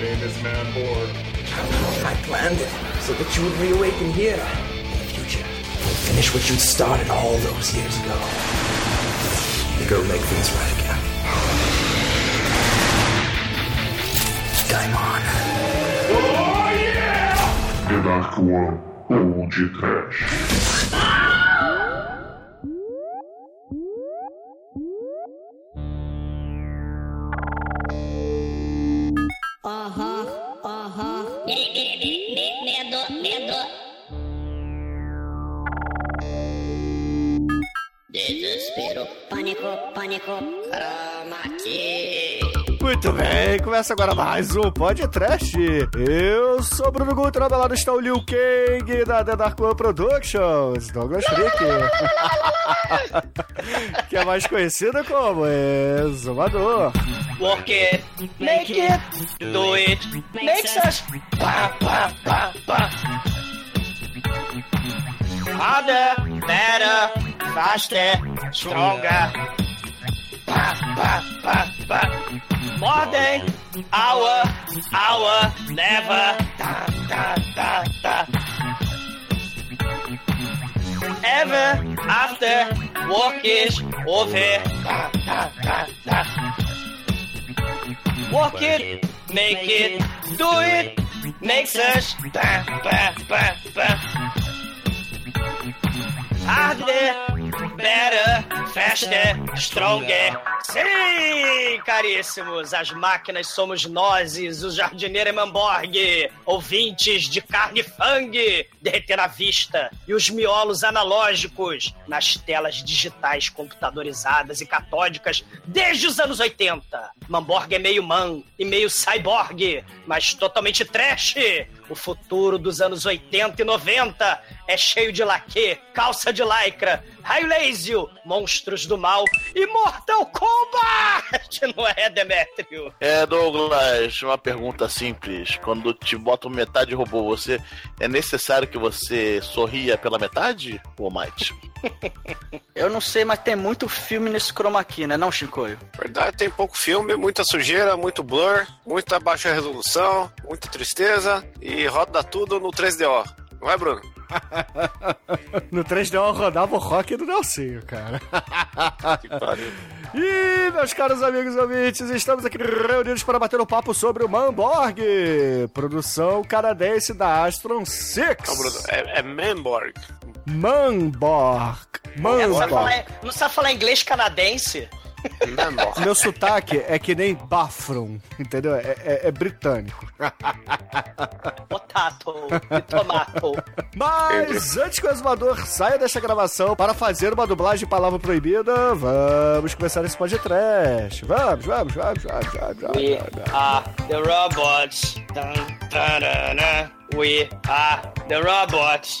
name is Manborg. I planned it so that you would reawaken here in the future. Finish what you'd started all those years ago. And Go make things right again. Game on. The Dark One, ou de trash. Pânico. Chroma key. Muito bem, começa agora mais um podcast. Eu sou Bruno ao meu lado está o Liu Kang da The Dark One Productions, Douglas Freak. que é mais conhecido como Exumador. Work it, make it, do it, makes us pá, pá, pá, pá. Harder, better, faster, stronger. More than hour, hour, never. Da, da, da, da. Ever after work is over. Da, da, da, da. Walk it, make it, do it, makes us ba ba ba ba. Harder, better, faster, stronger. Sim, caríssimos, as máquinas somos nós, o jardineiro Emamborg, ouvintes de carne fang, derreter a vista, e os miolos analógicos nas telas digitais computadorizadas e catódicas desde os anos 80. Mamborg é meio man e meio cyborg, mas totalmente trash. O futuro dos anos 80 e 90 é cheio de laque, calça de lycra, raio laser, monstros do mal e Mortal Kombat! Não é, Demetrio? É, Douglas, uma pergunta simples. Quando te botam metade robô, você é necessário que você sorria pela metade, ou Might? Eu não sei, mas tem muito filme nesse chroma key, né, não, Chicoio? Verdade, tem pouco filme, muita sujeira, muito blur, muita baixa resolução, muita tristeza e roda tudo no 3DO. Não é, Bruno? No 3DO rodava o rock do Nelsinho, cara. Que pariu. E, meus caros amigos e ouvintes, estamos aqui reunidos para bater um papo sobre o Manborg, produção canadense da Astron 6. Não, Bruno, é, é Manborg. Manborg. É, não, sabe Manborg. falar, não sabe falar inglês canadense? Manborg. Meu sotaque é que nem Bathroom, entendeu? É, é- é britânico. Potato e tomato. Mas antes que o exumador saia desta gravação para fazer uma dublagem de palavra proibida, vamos começar esse podcast. Vamos, vamos, vamos, vamos, vamos, vamos, We vamos. are the robots. Dun, dun, dun, dun. We are the robots.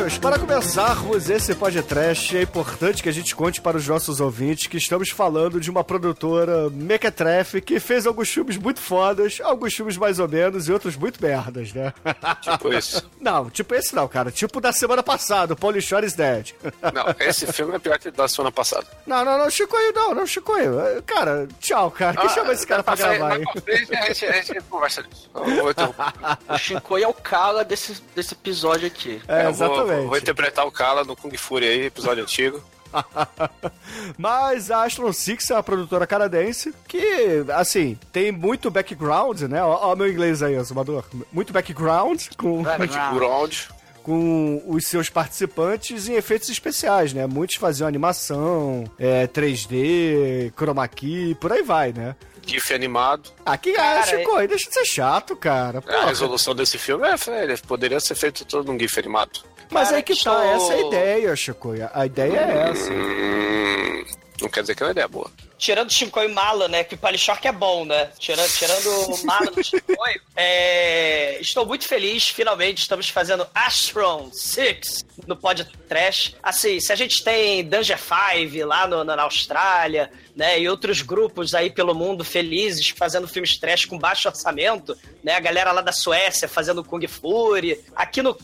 Meus amiguinhos, para começarmos esse podcast, é importante que a gente conte para os nossos ouvintes que estamos falando de uma produtora mequetrefe que fez alguns filmes muito fodas, alguns filmes mais ou menos e outros muito merdas, né? Tipo isso. Não, tipo esse não, cara. Tipo da semana passada, o Pauly Shore is Dead. Não, esse filme é pior que o da semana passada. Não, não, não, Chicoio, não, não, Chicoio. Cara, tchau, cara. Quem chama esse cara pra gravar aí? a gente, a gente conversa disso. Vou, interromper. O Chicoio é o cara desse, desse episódio aqui. É, Eu vou, exatamente. vou interpretar o Kala no Kung Fury aí, episódio antigo. Mas a Astron Six é uma produtora canadense que, assim, tem muito background, né? Ó, ó meu inglês aí, Azumador. Muito background com, Background. com os seus participantes em efeitos especiais, né? Muitos faziam animação, é, 3D, chroma key, por aí vai, né? GIF animado. Ah, que Cara, ah, Chico, aí deixa de ser chato, cara. A Porra. resolução desse filme é, ele poderia ser feito todo num GIF animado. Mas Cara, aí que tá, essa é a ideia, Chico. A ideia é essa. Hum, não quer dizer que é uma ideia boa. Tirando Shinkoi e Mala, né? Que o Palishock é bom, né? Tirando, tirando Mala do Shinkoi, é, estou muito feliz, finalmente estamos fazendo Astron 6 no Pod Trash. Assim, se a gente tem Danger 5 lá no, na Austrália, né, e outros grupos aí pelo mundo felizes fazendo filmes trash com baixo orçamento, né, a galera lá da Suécia fazendo Kung Fury, aqui no,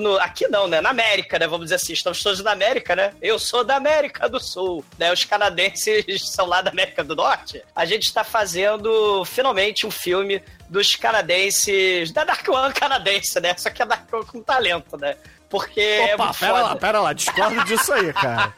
no aqui não, né, na América, né, vamos dizer assim, estamos todos na América, né? Eu sou da América do Sul, né? Os canadenses são lá da América do Norte. A gente está fazendo finalmente um filme dos canadenses, da Dark One canadense, né? Só que é Dark One com talento, né? Porque é Opa, muito pera foda. lá, pera lá, discordo disso aí, cara.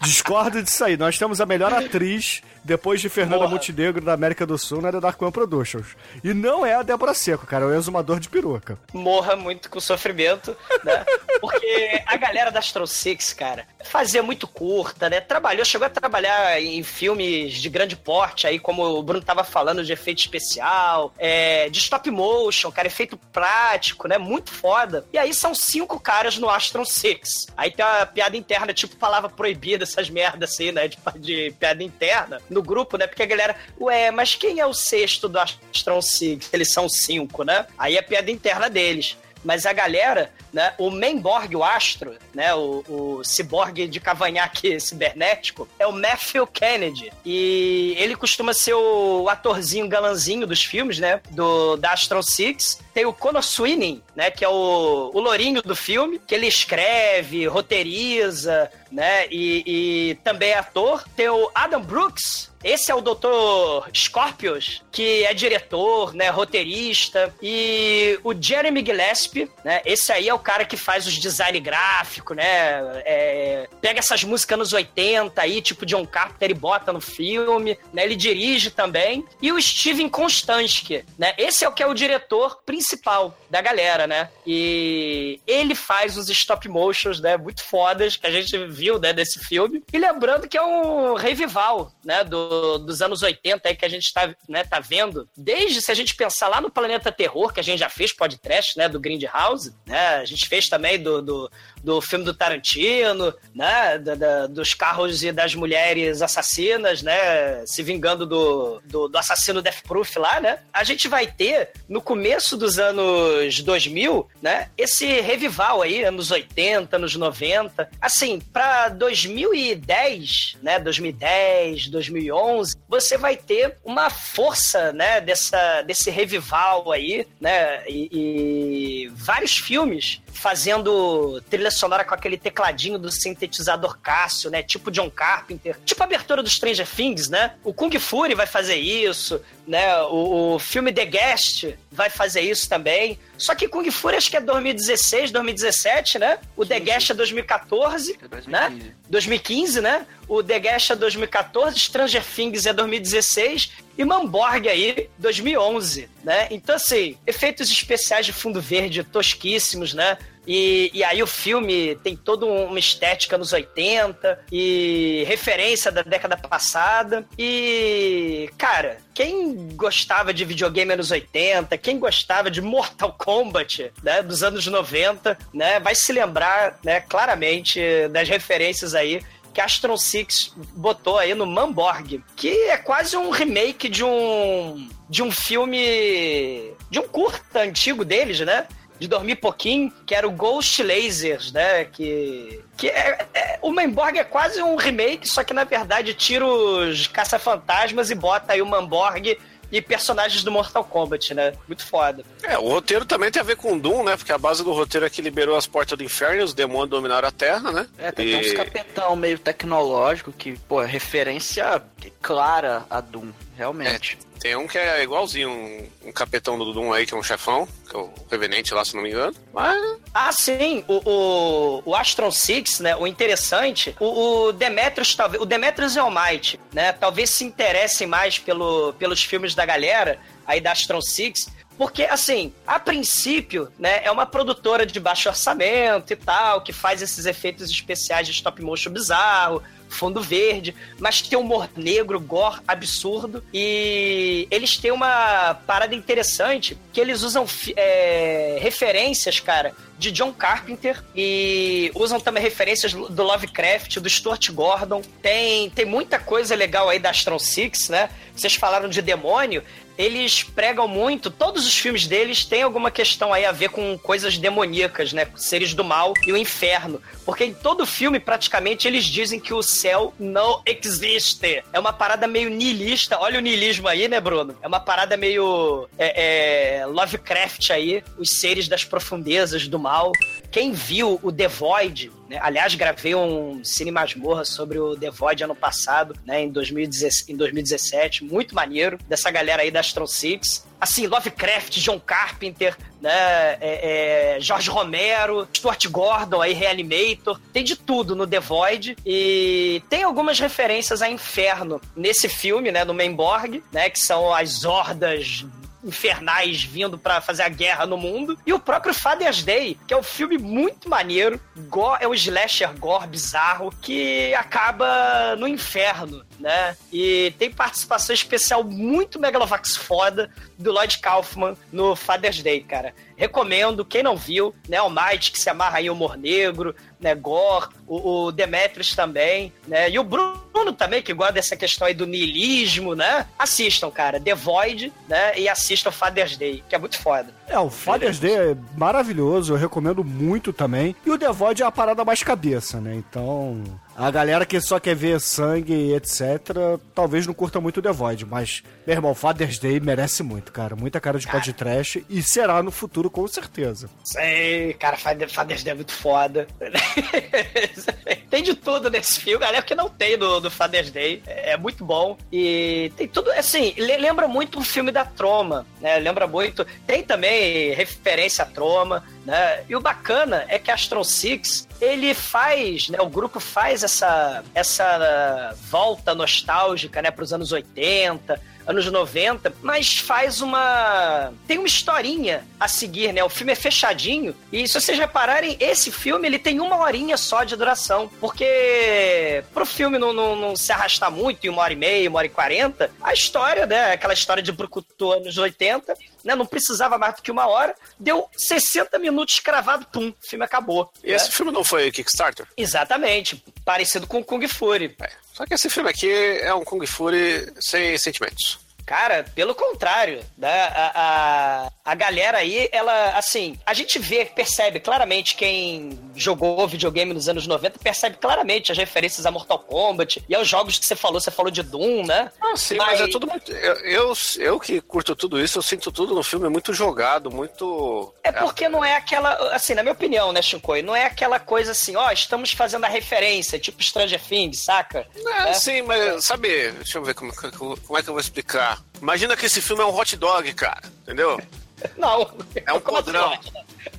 Discordo disso aí. Nós temos a melhor atriz depois de Fernanda Porra. Montenegro da América do Sul na The Dark One Productions. E não é a Débora Seco, cara, é o exumador de peruca. morra muito com sofrimento, né? Porque a galera da Astro Six, cara, fazia muito curta, né? Trabalhou, chegou a trabalhar em filmes de grande porte, aí como o Bruno tava falando de efeito especial, é, de stop motion, cara, efeito prático, né? Muito foda. E aí são cinco caras no Astron Six. Aí tem uma piada interna, tipo palavra proibida, essas merdas assim, né? De, de piada interna no grupo, né? Porque a galera, ué, mas quem é o sexto do Astron Six? Eles são cinco, né? Aí é piada interna deles. Mas a galera, né, o Menborg, o astro, né, o, o ciborgue de cavanhaque cibernético, é o Matthew Kennedy. E ele costuma ser o atorzinho galanzinho dos filmes, né, do, da Astron Six. Tem o Conor Sweeney, né, que é o, o lourinho do filme, que ele escreve, roteiriza, né, e, e também é ator. Tem o Adam Brooks, esse é o Dr. Scorpius, que é diretor, né, roteirista, e o Jeremy Gillespie, né, esse aí é o cara que faz os design gráfico, né, é, pega essas músicas nos 80 aí, tipo John Carpenter, e bota no filme, né, ele dirige também, e o Steven Konstansky, né, esse é o que é o diretor principal da galera, né, e ele faz os stop motions, né, muito fodas, que a gente viu, né, desse filme, e lembrando que é um revival, né, do, dos anos 80 aí que a gente tá, né, tá vendo, desde se a gente pensar lá no Planeta Terror, que a gente já fez podcast, né, do Grindhouse, né, gente fez também do, do, do filme do Tarantino, né, da, da- dos carros e das mulheres assassinas, né, se vingando do, do, do assassino Death Proof lá, né, a gente vai ter, no começo dos anos 2000, né, esse revival aí, anos 80, anos 90, assim, pra 2010, né, 2010, 2011, você vai ter uma força, né, dessa, desse revival aí, né, e, e vários filmes fazendo trilha sonora com aquele tecladinho do sintetizador Cássio, né, tipo John Carpenter, tipo a abertura do Stranger Things, né, o Kung Fury vai fazer isso, né, o, o filme The Guest vai fazer isso também, só que Kung Fury acho que é 2016, 2017, né, o The Guest é 2014, né, 2015, né? O The Guest é 2014, Stranger Things é 2016 e Mamborg aí 2011, né? Então assim, efeitos especiais de fundo verde tosquíssimos, né? E, e aí o filme tem toda uma estética nos 80 e referência da década passada. E, cara, quem gostava de videogame anos 80, quem gostava de Mortal Kombat, né, dos anos 90, né, vai se lembrar, né, claramente das referências aí que Astron Six botou aí no Mamborg, que é quase um remake de um de um filme de um curta antigo deles, né? De dormir pouquinho, que era o Ghost Lasers, né? Que que é, é- o Mamborg é quase um remake, só que na verdade tira os caça-fantasmas e bota aí o Mamborg e personagens do Mortal Kombat, né? Muito foda. É, o roteiro também tem a ver com Doom, né? Porque a base do roteiro é que liberou as portas do inferno e os demônios dominaram a Terra, né? É, tem E- uns capetão meio tecnológico que, pô, é referência clara a Doom, realmente. Tem um que é igualzinho, um, um capetão do Doom aí, que é um chefão, que é o Revenente lá, se não me engano. Mas Ah, sim, o, o, o Astron Six, né? O interessante, o, o Demetrius, talvez. O Demetrius e o Might, né? Talvez se interessem mais pelo, pelos filmes da galera aí da Astron Six. Porque, assim, a princípio, né, é uma produtora de baixo orçamento e tal, que faz esses efeitos especiais de stop motion bizarro, fundo verde, mas tem humor negro, gore, absurdo. E eles têm uma parada interessante que eles usam é, referências, cara, de John Carpenter e usam também referências do Lovecraft, do Stuart Gordon. Tem, tem muita coisa legal aí da Astron Six, né? Vocês falaram de demônio eles pregam muito, todos os filmes deles têm alguma questão aí a ver com coisas demoníacas, né? Seres do mal e o inferno. Porque em todo filme, praticamente, eles dizem que o céu não existe. É uma parada meio niilista. Olha o niilismo aí, né, Bruno? É uma parada meio é, é, Lovecraft aí, os seres das profundezas do mal. Quem viu o The Void, né? aliás, gravei um Cine Masmorra sobre o The Void ano passado, né, em, 2017, em 2017, muito maneiro, dessa galera aí da Astron Six. Assim, Lovecraft, John Carpenter, né, é, é, Jorge Romero, Stuart Gordon, aí, Reanimator, tem de tudo no The Void. E tem algumas referências a Inferno nesse filme, né, no Mainborg, né, que são as hordas infernais vindo para fazer a guerra no mundo. E o próprio Father's Day, que é um filme muito maneiro, gore, é um slasher gore bizarro, que acaba no inferno, né? E tem participação especial muito Megalovax foda do Lloyd Kaufman no Father's Day, cara. Recomendo, quem não viu, né? O Might, que se amarra o humor negro, né? Gore, o, o Demetrius também, né? E o Bruno também, que gosta dessa questão aí do niilismo, né? Assistam, cara. The Void, né? E assistam Father's Day, que é muito foda. É, o Father's Day é maravilhoso, eu recomendo muito também. E o The Void é a parada mais cabeça, né? Então, a galera que só quer ver sangue e etc, talvez não curta muito The Void, mas, meu irmão, Father's Day merece muito, cara. Muita cara de podcast e será no futuro, com certeza. Sei, cara, Father's Day é muito foda. tem de tudo nesse filme, galera, que não tem no, no Father's Day. É, é muito bom. E tem tudo, assim, lembra muito o filme da Troma, né? Lembra muito. Tem também referência à Troma, né? E o bacana é que Astron Six, ele faz, né? O grupo faz essa, essa volta nostálgica, né? Para os anos 80, anos 90, mas faz uma. tem uma historinha a seguir, né? O filme é fechadinho. E se vocês repararem, esse filme ele tem uma horinha só de duração. Porque pro filme não, não, não se arrastar muito, em uma hora e meia, uma hora e quarenta, a história, né? Aquela história de Brucutu anos 80, né? Não precisava mais do que uma hora. Deu 60 minutos cravado, pum, o filme acabou. E né? esse filme não foi Kickstarter? Exatamente. Parecido com Kung Fury. É. Só que esse filme aqui é um Kung Fury sem sentimentos. Cara, pelo contrário, né? a, a, a galera aí, ela, assim, a gente vê, percebe claramente quem jogou videogame nos anos 90, percebe claramente as referências a Mortal Kombat e aos jogos que você falou, você falou de Doom, né? Ah, sim, mas, mas é tudo muito. Eu, eu, eu, que curto tudo isso, eu sinto tudo no filme muito jogado, muito. É porque não é aquela, assim, na minha opinião, né, Shinkoi? Não é aquela coisa assim, ó, estamos fazendo a referência, tipo Stranger Things, saca? É, é. sim, mas sabe, deixa eu ver como, como é que eu vou explicar. Imagina que esse filme é um hot dog, cara. Entendeu? Não. É um podrão. Assim,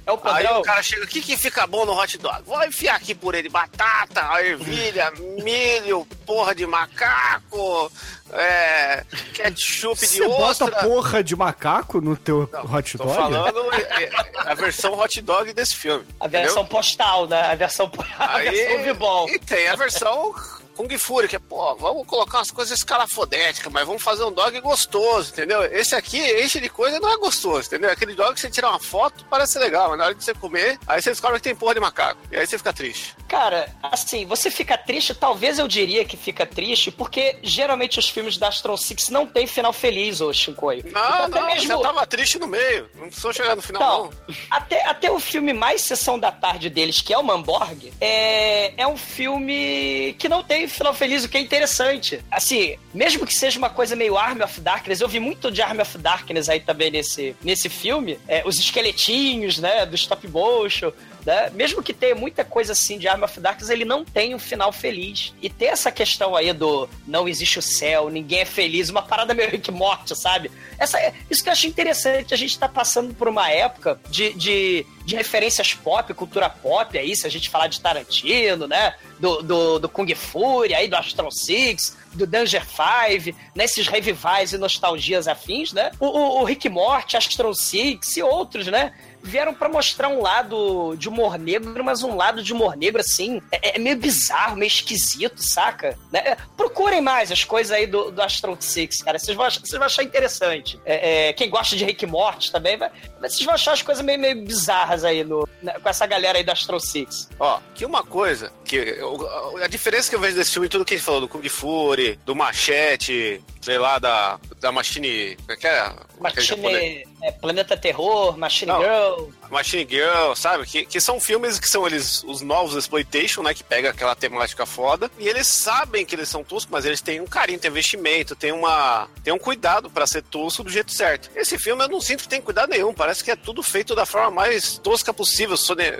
é o podrão. Aí o cara chega, o que, que fica bom no hot dog? Vou enfiar aqui por ele batata, ervilha, milho, porra de macaco, é, ketchup de Você ostra. bota porra de macaco no teu Não, hot dog? Tô falando é, é, a versão hot dog desse filme. A versão entendeu? postal, né? A versão, a Aí, versão E tem a versão Kung Fury, que é, pô, vamos colocar umas coisas escalafodéticas, mas vamos fazer um dog gostoso, entendeu? Esse aqui, enche de coisa, não é gostoso, entendeu? Aquele dog que você tira uma foto, parece legal, mas na hora de você comer, aí você descobre que tem porra de macaco. E aí você fica triste. Cara, assim, você fica triste, talvez eu diria que fica triste, porque geralmente os filmes da Astron Six não tem final feliz, ô Shinkoi. Não, então, não, mesmo... você tava triste no meio. Não precisou chegar no final, não. não. Até, até o filme mais Sessão da Tarde deles, que é o Manborg, é, é um filme que não tem final feliz, o que é interessante. Assim, mesmo que seja uma coisa meio Army of Darkness, eu vi muito de Army of Darkness aí também nesse, nesse filme. É, os esqueletinhos, né, do stop motion. Né? Mesmo que tenha muita coisa assim de Army of Darkness, ele não tem um final feliz. E ter essa questão aí do não existe o céu, ninguém é feliz, uma parada meio que morte, sabe? Essa, isso que eu achei interessante, a gente tá passando por uma época de, de, de referências pop, cultura pop aí, se a gente falar de Tarantino, né? Do, do, do Kung Fury, aí do Astron Six, do Danger Five, nesses né? revivais e nostalgias afins, né? O, o, o Rick Morty, Astron Six e outros, né? Vieram para mostrar um lado de humor negro, mas um lado de humor negro, assim, é, é meio bizarro, meio esquisito, saca? Né? Procurem mais as coisas aí do, do Astro Six, cara. Vocês vão, vão achar interessante. É, é, quem gosta de Rick Morty também, vai, vocês vão achar as coisas meio, meio bizarras aí no, né, com essa galera aí do Astro Six. Ó, que uma coisa, que eu- a diferença que eu vejo desse filme, tudo que gente falou, do Kung Fury, do Machete, sei lá, da, da Machine... Como é que é? Machine, é, Planeta Terror, Machine Não. Girl. Machine Girl, sabe? Que, que são filmes que são eles os novos exploitation, né? Que pega aquela temática foda. E eles sabem que eles são toscos, mas eles têm um carinho, tem investimento, tem uma tem um cuidado pra ser tosco do jeito certo. Esse filme eu não sinto que tem cuidado nenhum. Parece que é tudo feito da forma mais tosca possível,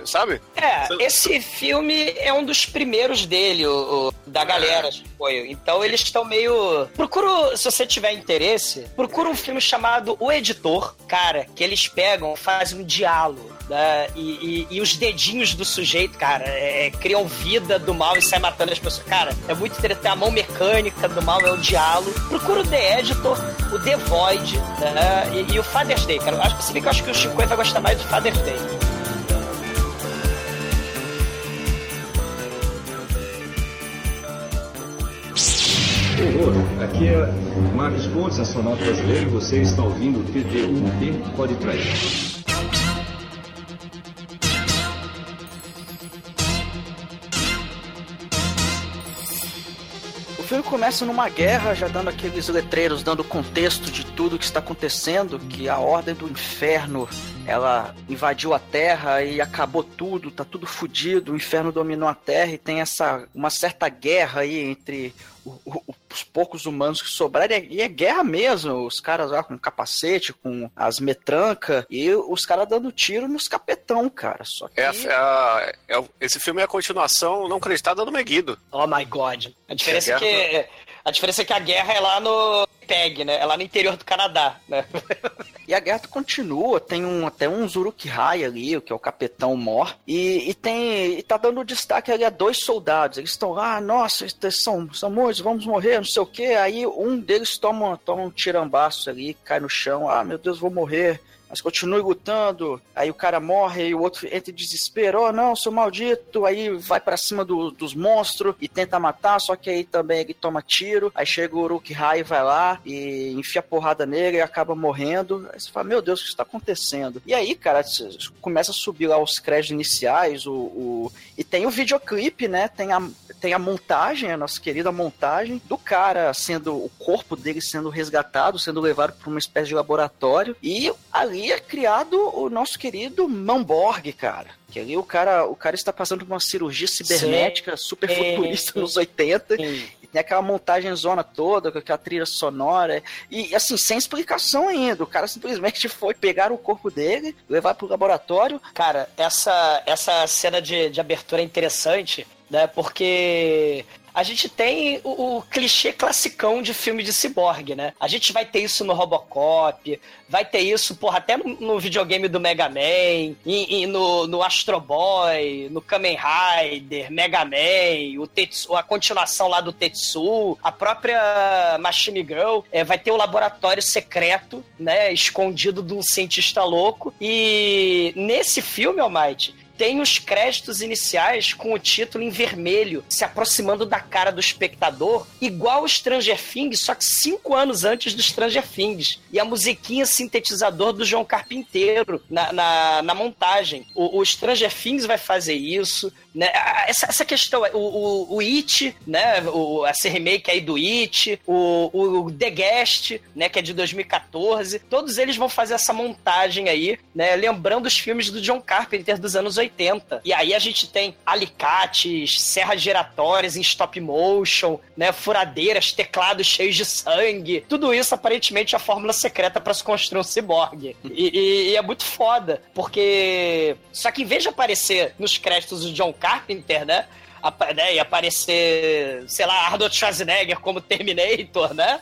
sabe? É, esse filme é um dos primeiros dele, o, o- da galera, foi. Então eles estão meio. Procura, se você tiver interesse, procura um filme chamado O Editor, cara, que eles pegam, fazem um diálogo. Né? E, e- e os dedinhos do sujeito, cara, é, criam vida do mal e sai matando as pessoas. Cara, é muito interessante. A mão mecânica do mal é o diálogo. Procura o The Editor, o The Void né? e, e o Father's Day, cara. Acho, se bem que eu acho que o Chico vai gostar mais do Father's Day. Horror, aqui é Marcos Pontes, astronauta brasileiro, e você está ouvindo o TT1T Podcast. O filme começa numa guerra, já dando aqueles letreiros, dando contexto de tudo que está acontecendo, que a ordem do inferno, ela invadiu a Terra e acabou tudo, tá tudo fudido, o inferno dominou a Terra e tem essa uma certa guerra aí entre o- o- os poucos humanos que sobraram, e é guerra mesmo, os caras lá com capacete, com as metrancas, e os caras dando tiro nos capetão, cara, só que... É a- é é esse filme é a continuação não acreditada do Meguido. Oh my god. A diferença é, É que. A diferença é que a guerra é lá no PEG, né? É lá no interior do Canadá, né? E a guerra continua, tem um, até um Zuruk-hai ali, que é o capitão Mor, e, e tem e tá dando destaque ali a dois soldados. Eles estão lá, nossa, eles são, são muitos, vamos morrer, não sei o que. Aí um deles toma, toma um tirambaço ali, cai no chão, ah, meu Deus, vou morrer. Mas continue lutando, aí o cara morre e o outro entra em desespero, oh não, sou maldito, aí vai pra cima do- dos monstros e tenta matar, só que aí também ele toma tiro, aí chega o Uruk-hai, vai lá e enfia porrada nele e acaba morrendo, aí você fala, meu Deus, o que está acontecendo? E aí, cara, começa a subir lá os créditos iniciais, o, o- e tem o videoclipe, né, tem a, tem a montagem, a nossa querida montagem, do cara sendo, o corpo dele sendo resgatado, sendo levado para uma espécie de laboratório, e ali é criado o nosso querido Mamborg, cara. Que ali o cara, o cara está passando por uma cirurgia cibernética super futurista sim. nos 80. E tem aquela montagem zona toda, com aquela trilha sonora. E assim, sem explicação ainda. O cara simplesmente foi pegar o corpo dele, levar pro laboratório. Cara, essa, essa cena de, de abertura é interessante, né? Porque a gente tem o, o clichê classicão de filme de ciborgue, né? A gente vai ter isso no Robocop, vai ter isso, porra, até no, videogame do Mega Man, e, e no, no Astro Boy, no Kamen Rider, Mega Man, o Tetsu, a continuação lá do Tetsu, a própria Machine Girl, é, vai ter o laboratório secreto, né? Escondido de um cientista louco. E nesse filme, Almighty, tem os créditos iniciais com o título em vermelho, se aproximando da cara do espectador, igual o Stranger Things, só que cinco anos antes do Stranger Things. E a musiquinha sintetizador do João Carpinteiro na, na, na montagem. O, o Stranger Things vai fazer isso. Né? Essa, essa questão, o, o, o It, né? O, essa remake aí do It, o, o The Guest, né? Que é de 2014. Todos eles vão fazer essa montagem aí, né? Lembrando os filmes do John Carpenter dos anos 80. E aí a gente tem alicates, serras giratórias em stop motion, né? Furadeiras, teclados cheios de sangue. Tudo isso aparentemente é a fórmula secreta para se construir um ciborgue. E, e- e é muito foda, porque. Só que em vez de aparecer nos créditos o John Carpenter, né? Né, e aparecer, sei lá, Arnold Schwarzenegger como Terminator, né?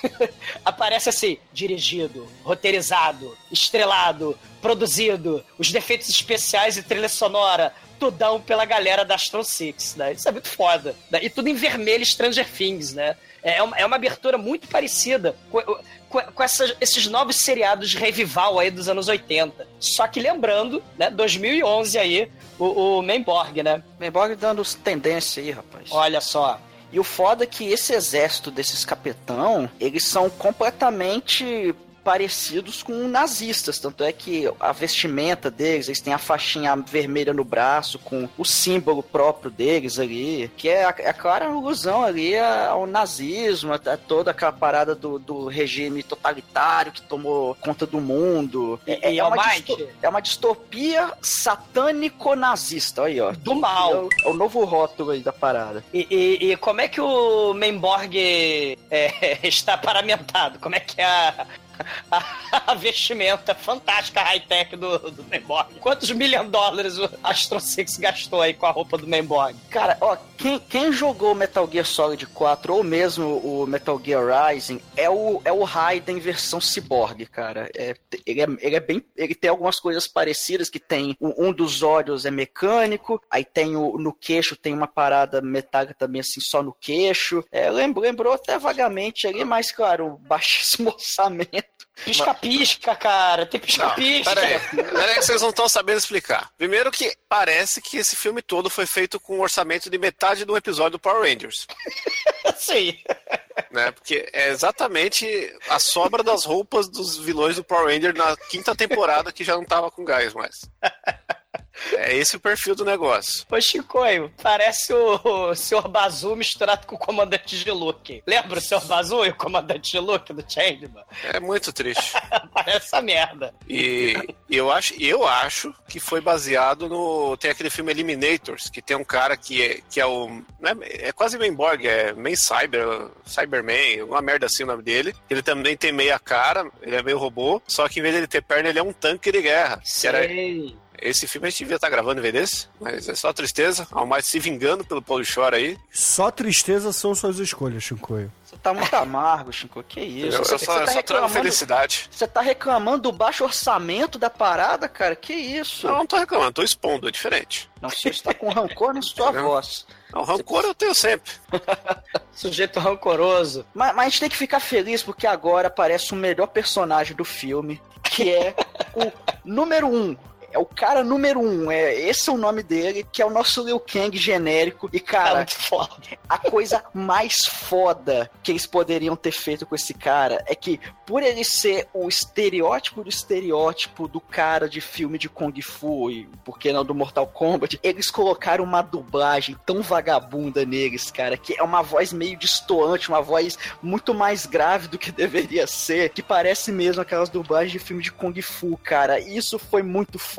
Aparece assim, dirigido, roteirizado, estrelado, produzido, os defeitos especiais e trilha sonora, tudão pela galera da Astro Six, né? Isso é muito foda. né? E tudo em vermelho Stranger Things, né? É uma, é uma abertura muito parecida. com- com, com essas- esses novos seriados de revival aí dos anos 80. Só que lembrando, né, 2011 aí, o, o Menborg, né? Menborg dando tendência aí, rapaz. Olha só. E o foda é que esse exército desses capetão, eles são completamente parecidos com nazistas, tanto é que a vestimenta deles, eles têm a faixinha vermelha no braço com o símbolo próprio deles ali, que é a, é a clara alusão ali ao nazismo, a, toda aquela parada do, do regime totalitário que tomou conta do mundo. É, e, é uma, disto- é uma distopia satânico-nazista, aí ó. Do mal. É o, é o novo rótulo aí da parada. E, e- e como é que o Menborg é, está paramentado? Como é que é a, a, vestimenta fantástica high-tech do, do? Quantos milhões de dólares o Astro Six gastou aí com a roupa do Menborg? Cara, ó, quem, quem jogou Metal Gear Solid 4 ou mesmo o Metal Gear Rising é o, é o Raiden versão cyborg, cara. É, ele, é, ele é bem. Ele tem algumas coisas parecidas que tem. Um, um dos olhos é mecânico, aí tem o. No queixo tem uma parada metálica também, assim, só no queixo. É, lembrou, lembrou até vagamente ali, mas, claro, baixíssimo orçamento. Pisca-pisca, cara. Tem pisca-pisca. peraí, peraí que vocês não estão sabendo explicar. Primeiro que parece que esse filme todo foi feito com um orçamento de metade de um episódio do Power Rangers. Sim. Né? Porque é exatamente a sobra das roupas dos vilões do Power Ranger na quinta temporada que já não tava com gás mais. É esse o perfil do negócio. Ô, Chicoio, parece o, o Sr. Bazu misturado com o comandante de Luke. Lembra o Sr. Bazu e o comandante de Luke do Changeman? É muito triste. Parece essa merda. E, eu acho, eu acho que foi baseado no. Tem aquele filme Eliminators, que tem um cara que é, que é o. É, é quase Mainborg, é Man Cyber, Cyberman, alguma merda assim o nome dele. Ele também tem meia cara, ele é meio robô, só que em vez de ele ter perna, ele é um tanque de guerra. Que era, Sei. Esse filme a gente devia estar gravando em vez desse, mas é só tristeza. Ao mais se vingando pelo Paulo Shore aí. Só tristeza são suas escolhas, Shinkoio. Você tá muito amargo, Chico. Que isso? Eu, Você- eu só, tá só trago reclamando- felicidade. Você tá reclamando do baixo orçamento da parada, cara? Que isso? Não, não tô reclamando, tô expondo, é diferente. Não, você está com rancor na sua Tá voz. Não, rancor eu tenho sempre. Sujeito rancoroso. Mas, mas a gente tem que ficar feliz porque agora aparece o melhor personagem do filme, que é o número um. É o cara número um, é, esse é o nome dele, que é o nosso Liu Kang genérico. E, Cara, foda. a coisa mais foda que eles poderiam ter feito com esse cara é que, por ele ser o estereótipo do estereótipo do cara de filme de Kung Fu e, por que não, do Mortal Kombat, eles colocaram uma dublagem tão vagabunda neles, cara, que é uma voz meio distoante, uma voz muito mais grave do que deveria ser, que parece mesmo aquelas dublagens de filme de Kung Fu, cara. E Isso foi muito foda.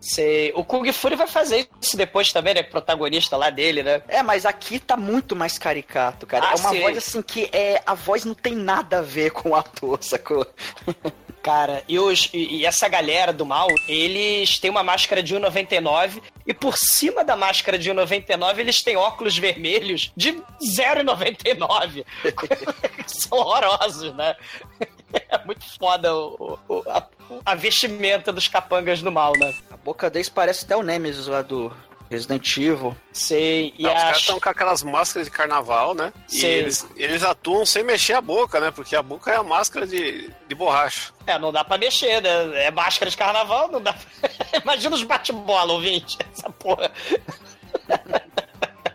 Sei. O Kung Fury vai fazer isso depois também, né? Protagonista lá dele, né? É, mas aqui tá muito mais caricato, cara. Ah, é uma voz assim que é. A voz não tem nada a ver com o ator, sacou? Cara, e, os, e, e essa galera do mal, eles têm uma máscara de 1,99 e por cima da máscara de 1,99 eles têm óculos vermelhos de 0,99. São horrorosos, né? É muito foda o, o- a, a vestimenta dos capangas do mal, né? A boca deles parece até o Nemesis lá do Resident Evil. Sei. E Não, Os caras estão com aquelas máscaras de carnaval, né? E Sim. eles, eles atuam sem mexer a boca, né? Porque a boca é a máscara de, de borracha. É, não dá pra mexer, né? É máscara de carnaval, não dá pra... Imagina os bate-bola, ouvinte. Essa porra.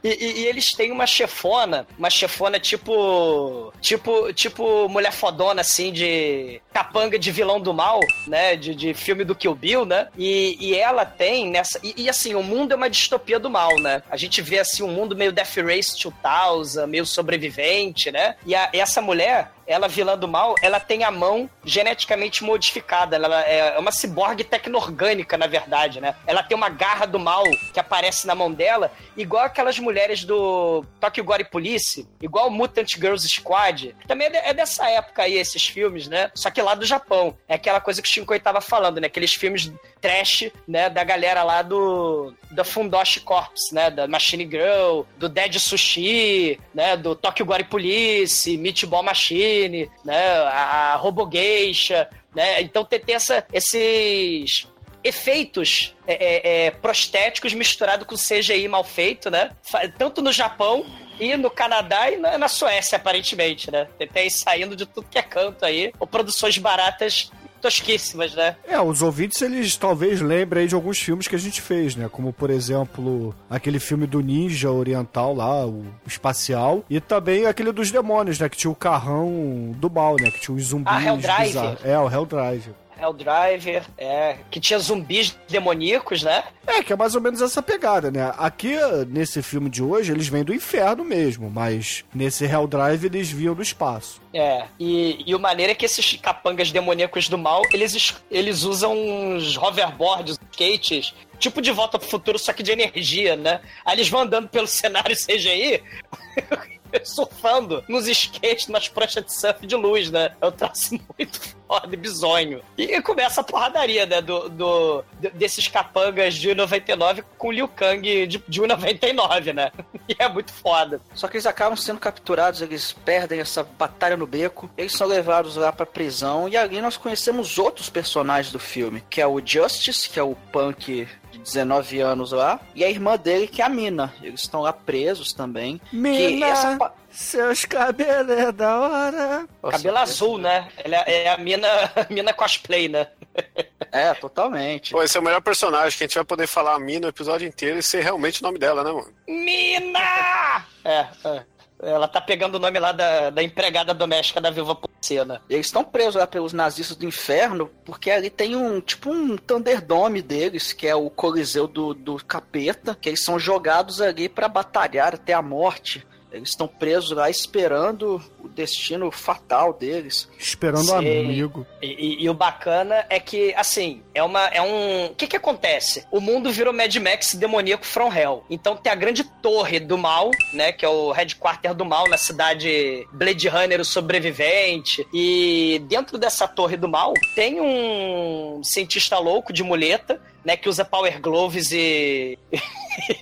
E, e- e eles têm uma chefona, uma chefona tipo. Tipo, tipo mulher fodona, assim, de capanga de vilão do mal, né? De, de filme do Kill Bill, né? E, e ela tem nessa. E, assim, o mundo é uma distopia do mal, né? A gente vê assim um mundo meio Death Race 2000, meio sobrevivente, né? E a- essa mulher, ela vilã do mal, ela tem a mão geneticamente modificada. Ela é uma ciborgue tecno-orgânica, na verdade, né? Ela tem uma garra do mal que aparece na mão dela, igual aquelas mulheres do Tokyo Gore Police, igual Mutant Girls Squad, também é, é dessa época aí, esses filmes, né? Só que lá do Japão. É aquela coisa que o Shinkoi tava falando, né? Aqueles filmes trash, né? Da galera lá do da Fundoshi Corps, né? Da Machine Girl, do Dead Sushi, né? Do Tokyo Gore Police, Meatball Machine, né? A, a Robo Geisha, né? Então tem, tem essa, esses efeitos é, é, é, prostéticos misturados com CGI mal feito, né? Tanto no Japão e no Canadá e na, na Suécia, aparentemente, né? Tem, tem saindo de tudo que é canto aí. Ou produções baratas tosquíssimas, né? É, os ouvintes, eles talvez lembrem aí de alguns filmes que a gente fez, né? Como, por exemplo, aquele filme do Ninja Oriental lá, o Espacial. E também aquele dos demônios, né? Que tinha o carrão do mal, né? Que tinha os zumbis Ah, Helldriver. bizarros. É, o Helldriver. Helldriver, é, que tinha zumbis demoníacos, né? É, que é mais ou menos essa pegada, né? Aqui, nesse filme de hoje, eles vêm do inferno mesmo, mas nesse Helldrive eles vinham do espaço. É, e, e o maneiro é que esses capangas demoníacos do mal, eles, es- eles usam uns hoverboards, skates, tipo de volta pro futuro, só que de energia, né? Aí eles vão andando pelo cenário CGI, surfando nos skates, nas pranchas de surf de luz, né? É um traço muito foda e bizonho. E começa a porradaria, né? Do, do, de- desses capangas de 99 com Liu Kang de, de 1,99, né? E é muito foda. Só que eles acabam sendo capturados, eles perdem essa batalha no beco, eles são levados lá pra prisão e ali nós conhecemos outros personagens do filme, que é o Justice, que é o punk 19 anos lá, e a irmã dele, que é a Mina. Eles estão lá presos também. Que Mina, essa seus cabelos é da hora. Cabelo azul, né? Ela é é a mina, a mina cosplay, né? É, totalmente. Pô, esse é o melhor personagem que a gente vai poder falar a Mina o episódio inteiro e ser realmente o nome dela, né, mano? Mina! É, é. Ela tá pegando o nome lá da, da empregada doméstica da Viúva Porcina. E eles estão presos lá pelos nazistas do inferno, porque ali tem um tipo um Thunderdome deles, que é o Coliseu do, do Capeta, que eles são jogados ali pra batalhar até a morte. Eles estão presos lá esperando o destino fatal deles. Esperando um Sei. amigo. E, e- e o bacana é que, assim, é uma. É um. O que que acontece? O mundo virou Mad Max demoníaco from hell. Então tem a grande torre do mal, né? Que é o headquarter do mal na cidade Blade Runner, o sobrevivente. E dentro dessa torre do mal tem um cientista louco de muleta. Né, que usa Power Gloves e,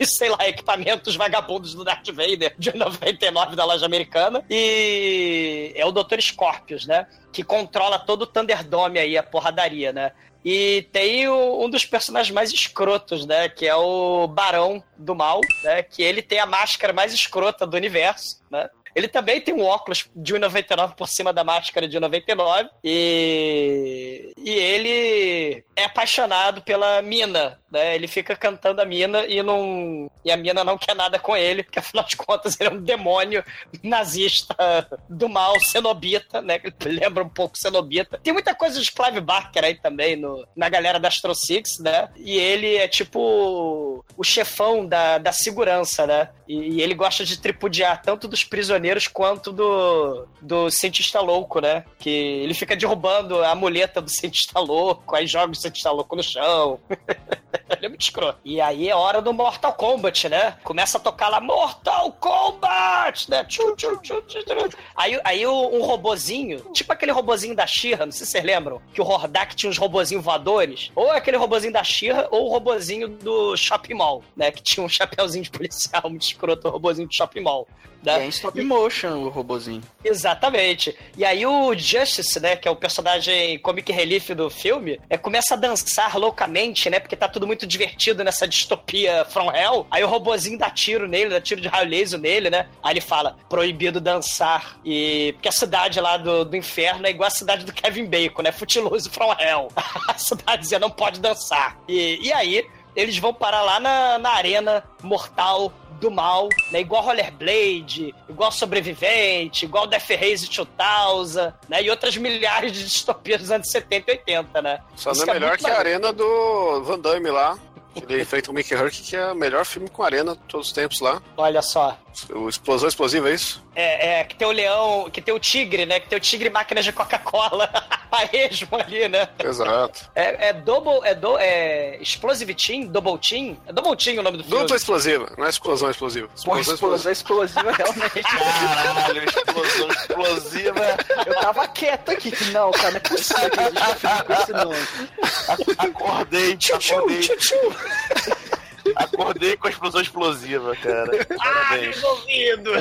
sei lá, equipamentos vagabundos do Darth Vader de 99 da loja americana. E é o Dr. Scorpius, né? Que controla todo o Thunderdome aí, a porradaria, né? E tem o- um dos personagens mais escrotos, né? Que é o Barão do Mal, né? Que ele tem a máscara mais escrota do universo, né? Ele também tem um óculos de 1,99 por cima da máscara de 1,99 e e ele é apaixonado pela Mina, né? Ele fica cantando a Mina e não e a Mina não quer nada com ele, porque afinal de contas ele é um demônio nazista do mal, cenobita, né? Lembra um pouco cenobita. Tem muita coisa de Clive Barker aí também no, na galera da Astro Six, né? E ele é tipo o chefão da, da segurança, né? E, e ele gosta de tripudiar tanto dos prisioneiros quanto do, do cientista louco, né? Que ele fica derrubando a muleta do cientista louco, aí joga o cientista louco no chão. Ele é muito escroto. E aí é hora do Mortal Kombat, né? Começa a tocar lá, Mortal Kombat, né? Tchu, tchu, tchu, tchu, tchu. Aí, aí um robozinho, tipo aquele robozinho da Xirra, não sei se vocês lembram, que o Hordak tinha uns robozinhos voadores. Ou é aquele robozinho da Xirra, ou o robozinho do Shopping Mall, né? Que tinha um chapéuzinho de policial muito escroto, o robozinho do Shopping Mall. Né? é em stop motion o robozinho. Exatamente. E aí o Justice, né, que é o personagem comic relief do filme, é, começa a dançar loucamente, né, porque tá tudo muito divertido nessa distopia from hell. Aí o robozinho dá tiro nele, dá tiro de raio laser nele, né? Aí ele fala, proibido dançar. E porque a cidade lá do, do inferno é igual a cidade do Kevin Bacon, né, futiloso from hell. a cidade dizia, não pode dançar. E, e aí eles vão parar lá na, na arena mortal do mal, né? Igual Rollerblade, igual Sobrevivente, igual Death Race 2000, né? E outras milhares de distopias dos anos 70 e 80, né? Só Isso não é é melhor que a arena do Van Damme lá. Ele feito o Mickey Herc, que é o melhor filme com arena de todos os tempos lá. Olha só. O Explosão Explosiva, é isso? É, é, que tem o leão, que tem o tigre, né? Que tem o tigre máquina de Coca-Cola. a esmo ali, né? Exato. É, é Double, é, do, é Explosive Team? Double Team? É Double Team o nome do filme. Dupla explosiva, não é explosão explosiva. Pô, Explosão explosão explosiva. explosiva, realmente. Caralho, explosão explosiva. Eu tava quieto aqui, que não, cara, não é possível que existe um filme com esse nome. Acordei, acordei. Acordei com a explosão explosiva, cara. Ah, resolvido!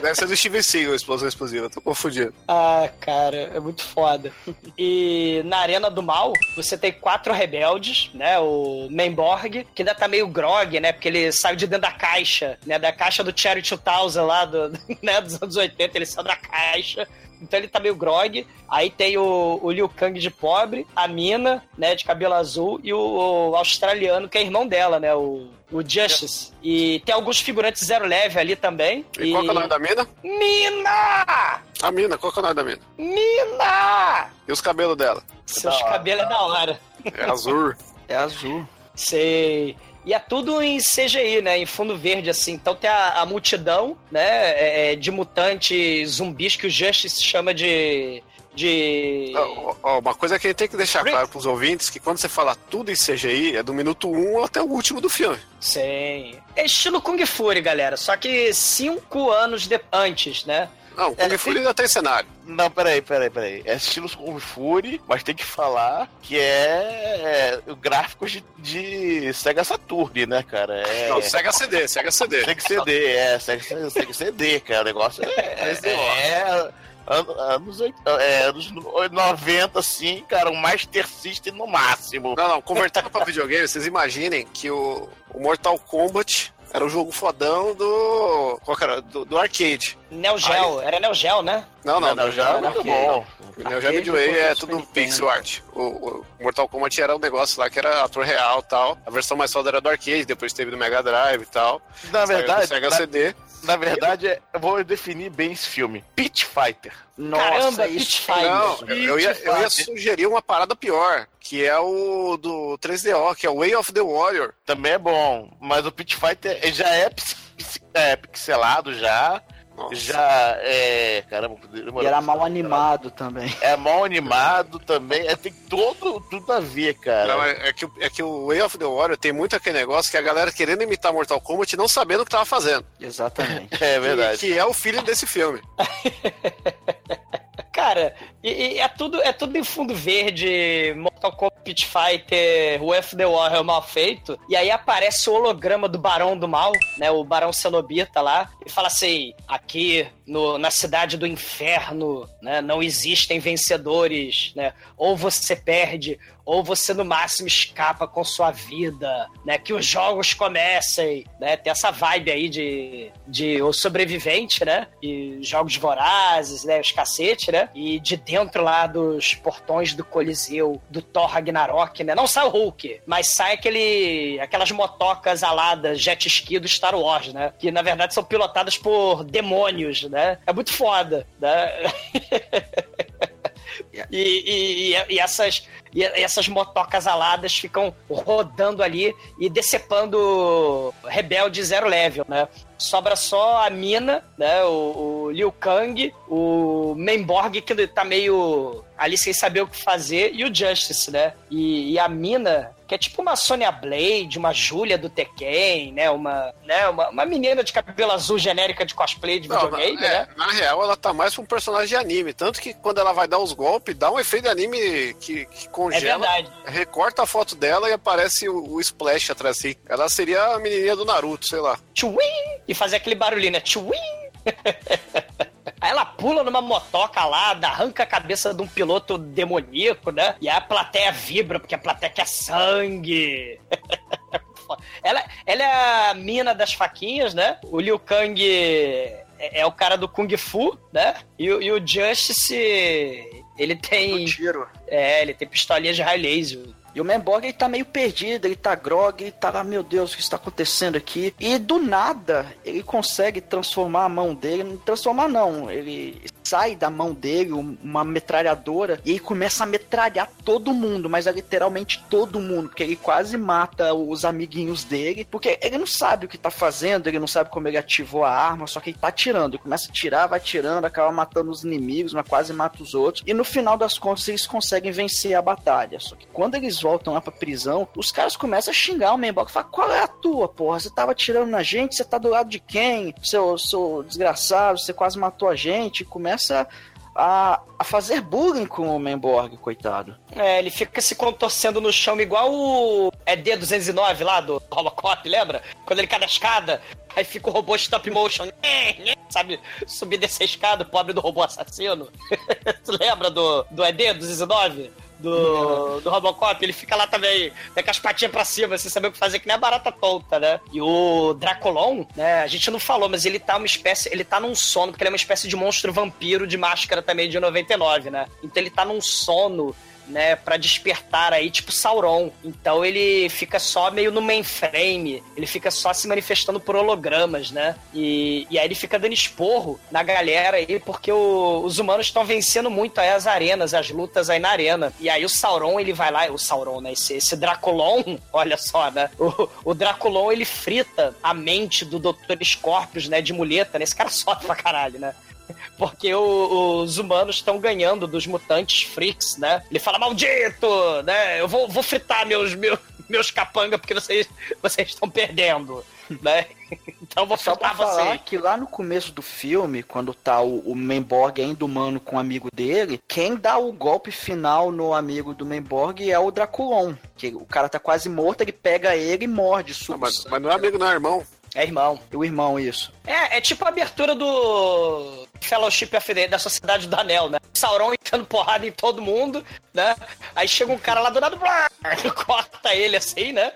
Deve ser do Steven Seagal, explosão explosiva. Tô confundindo. Ah, cara, é muito foda. E na Arena do Mal, você tem quatro rebeldes, né? O Memborg, que ainda tá meio grog, né? Porque ele saiu de dentro da caixa, né? Da caixa do Cherry 2000 lá, do, né? dos anos 80, ele saiu da caixa. Então ele tá meio grog. Aí tem o, o Liu Kang de pobre, a Mina, né, de cabelo azul, e o, o australiano, que é irmão dela, né? O, o Justice. E tem alguns figurantes zero leve ali também. E, qual que é o nome da mina? Mina! A mina, qual que é o nome da mina? Mina! E os cabelos dela? Seus cabelos é da hora. É azul. É azul. Sei. E é tudo em CGI, né? Em fundo verde, assim. Então tem a, a multidão, né? é, é, de mutantes zumbis que o Justice chama de. De. Ó, ó, uma coisa que a gente tem que deixar claro pros ouvintes que quando você fala tudo em CGI, é do minuto 1 até o último do filme. Sim. É estilo Kung Fury, galera. Só que cinco anos de... antes, né? Não, o Kung É, Fury tem- ainda tem cenário. Não, peraí, peraí, peraí. É estilo Kung Fury, mas tem que falar que é, é gráficos de, de Sega Saturn, né, cara? É, Não, Sega CD, Sega CD. Sega CD, é, Sega, Sega CD, cara. O negócio é, é, é an- anos, é, anos 90, assim, cara, um Master System no máximo. Não, não, convertendo pra videogame, vocês imaginem que o, o Mortal Kombat era o jogo fodão do. Qual que era? Do, do arcade. Neo Geo. Era Neo Geo, né? Não, não, Não, já já. é muito arcade. bom. O Neo Geo Midway é tudo pixel art. O, o Mortal Kombat era um negócio lá que era ator real e tal. A versão mais foda era do arcade, depois teve do Mega Drive e tal. Na Saiu do verdade, Sega na, CD. Na verdade, é- eu vou definir bem esse filme. Pit Fighter. Nossa, Caramba, isso Pit Fighter. Não, eu, ia, eu ia sugerir uma parada pior, que é o do 3DO, que é o Way of the Warrior. Também é bom, mas o Pit Fighter já é, é pixelado já. Nossa. Já é. Caramba, demorou. E era mal animado também. É mal animado também. É, tem todo, tudo a ver, cara. Não, é, é que, o- é que o Way of the Warrior tem muito aquele negócio que a galera querendo imitar Mortal Kombat e não sabendo o que tava fazendo. Exatamente. É Que, verdade. que é o filho desse filme. Cara, e, e é, tudo, é tudo em fundo verde, Mortal Kombat Pit Fighter, o F The Warrior mal feito, e aí aparece o holograma do Barão do Mal, né, o Barão Cenobita lá, e fala assim, aqui no, na cidade do inferno, né, não existem vencedores, né, ou você perde, ou você no máximo escapa com sua vida, né, que os jogos comecem, né, tem essa vibe aí de, de o sobrevivente, né, e jogos vorazes, né, os cacete, né, e de dentro lá dos portões do Coliseu, do Thor Ragnarok, né, não sai o Hulk, mas sai aquele, aquelas motocas aladas, jet ski do Star Wars, né, que na verdade são pilotadas por demônios, né, é muito foda, né, e, e- e- e essas, e essas motocas aladas ficam rodando ali e decepando rebelde zero level, né? Sobra só a Mina, né? O, o Liu Kang, o Memborg, que tá meio ali sem saber o que fazer, e o Justice, né? E, e a Mina, que é tipo uma Sonya Blade, uma Júlia do Tekken, né? Uma, né? Uma, uma menina de cabelo azul genérica de cosplay de Não, videogame, na, é, né? na real, ela tá mais pra um personagem de anime. Tanto que quando ela vai dar os golpes, dá um efeito de anime que, que É congela. verdade. recorta a foto dela e aparece o, o splash atrás assim. Ela seria a menininha do Naruto, sei lá. Tchuim! E fazer aquele barulhinho, né? Tchuim! Aí ela pula numa motoca lá, arranca a cabeça de um piloto demoníaco, né? E aí a plateia vibra, porque a plateia quer sangue. ela, ela é a mina das faquinhas, né? O Liu Kang é, é o cara do Kung Fu, né? E, o- e o Justice, ele tem... tiro. É, ele tem pistolinha de raio laser. E o Memborg ele tá meio perdido, ele tá grog, ele tá lá, meu Deus, o que está acontecendo aqui? E do nada, ele consegue transformar a mão dele, não transformar não, ele sai da mão dele um- uma metralhadora e ele começa a metralhar todo mundo, mas é literalmente todo mundo, porque ele quase mata os amiguinhos dele, porque ele não sabe o que tá fazendo, ele não sabe como ele ativou a arma, só que ele tá atirando, ele começa a tirar, vai tirando, acaba matando os inimigos, mas quase mata os outros, e no final das contas eles conseguem vencer a batalha, só que quando eles voltam lá pra prisão, os caras começam a xingar o Memborg, fala, qual é a tua, porra, você tava atirando na gente, você tá do lado de quem, seu, seu desgraçado, você quase matou a gente, começa a, a, fazer bullying com o Menborg, coitado. É, ele fica se contorcendo no chão igual o ED209 lá do Robocop, lembra? Quando ele cai da escada, aí fica o robô stop motion, sabe? Subir dessa escada, pobre do robô assassino. lembra do, do ED209? Do, do Robocop, ele fica lá também, né, com as patinhas pra cima, sem saber o que fazer, que nem a barata tonta, né? E o Dracolon, né, a gente não falou, mas ele tá uma espécie, ele tá num sono, porque ele é uma espécie de monstro vampiro de máscara também de 99, né? Então ele tá num sono né, para despertar aí, tipo Sauron. Então ele fica só meio no mainframe, ele fica só se manifestando por hologramas, né? E, e aí ele fica dando esporro na galera aí, porque o, os humanos estão vencendo muito aí as arenas, as lutas aí na arena. E aí o Sauron, ele vai lá, o Sauron, né, esse, esse Draculon, olha só, né? O, o Draculon, ele frita a mente do Dr. Scorpius, né, de muleta, né? Esse cara sofre pra caralho, né? porque o, os humanos estão ganhando dos mutantes freaks, né? Ele fala, maldito, né? Eu vou, vou fritar meus, meus, meus capanga porque vocês, vocês estão perdendo, né? Então vou Só pra fritar falar você. que lá no começo do filme, quando tá o, o Menborg ainda humano com o amigo dele, quem dá o golpe final no amigo do Menborg é o Draculon. Que o cara tá quase morto, ele pega ele e morde. Não, mas, mas não é amigo, não é irmão. É irmão. O irmão, isso. É, é tipo a abertura do Fellowship of da Sociedade do Anel, né? Sauron entrando porrada em todo mundo, né? Aí chega um cara lá do nada, blá, corta ele assim, né?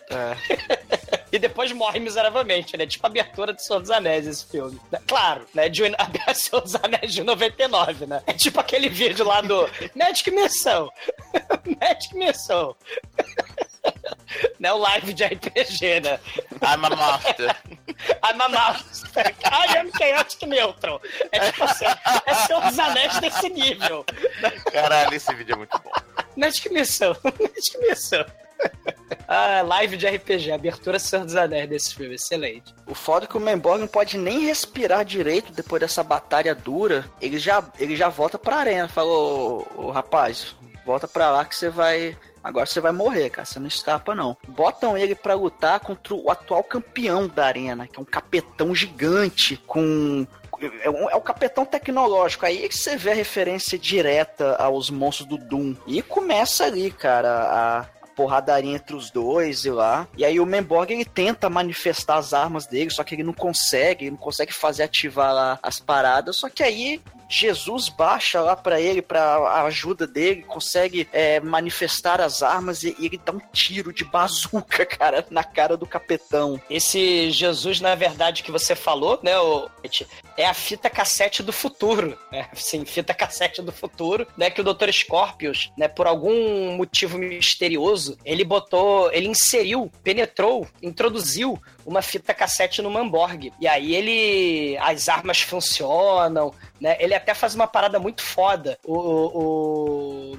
e depois morre miseravelmente, né? Tipo a abertura de Senhor dos Anéis, esse filme. Né? Claro, né? De a Senhor dos Anéis de 99, né? É tipo aquele vídeo lá do Magic Missão. Magic Missão. né? O live de RPG, né? I'm a master. I'm a master. I am chaotic neutral. É tipo assim, é Senhor dos Anéis desse nível. Caralho, esse vídeo é muito bom. Magic Missão. Magic Missão. Ah, live de RPG, abertura Senhor dos Anéis desse filme, excelente. O foda é que o Menborg não pode nem respirar direito depois dessa batalha dura. Ele já, ele já volta pra arena. Falou, ô, rapaz, volta pra lá que você vai. Agora você vai morrer, cara. Você não escapa, não. Botam ele pra lutar contra o atual campeão da arena, que é um capetão gigante com. É um, é um capetão tecnológico. Aí é que você vê a referência direta aos monstros do Doom. E começa ali, cara, a, porradaria entre os dois e lá. E aí o Menborg ele tenta manifestar as armas dele, só que ele não consegue, ele não consegue fazer ativar lá as paradas. Só que aí Jesus baixa lá pra ele, pra ajuda dele, consegue é, manifestar as armas e, e ele dá um tiro de bazuca, cara, na cara do capetão. Esse Jesus, na verdade, que você falou, né, o... é a fita cassete do futuro. Né? Sim, fita cassete do futuro, né? Que o Dr. Scorpius, né, por algum motivo misterioso, ele botou, ele inseriu, penetrou, introduziu uma fita cassete no Manborg. E aí ele. As armas funcionam, né? Ele até faz uma parada muito foda. O, o, o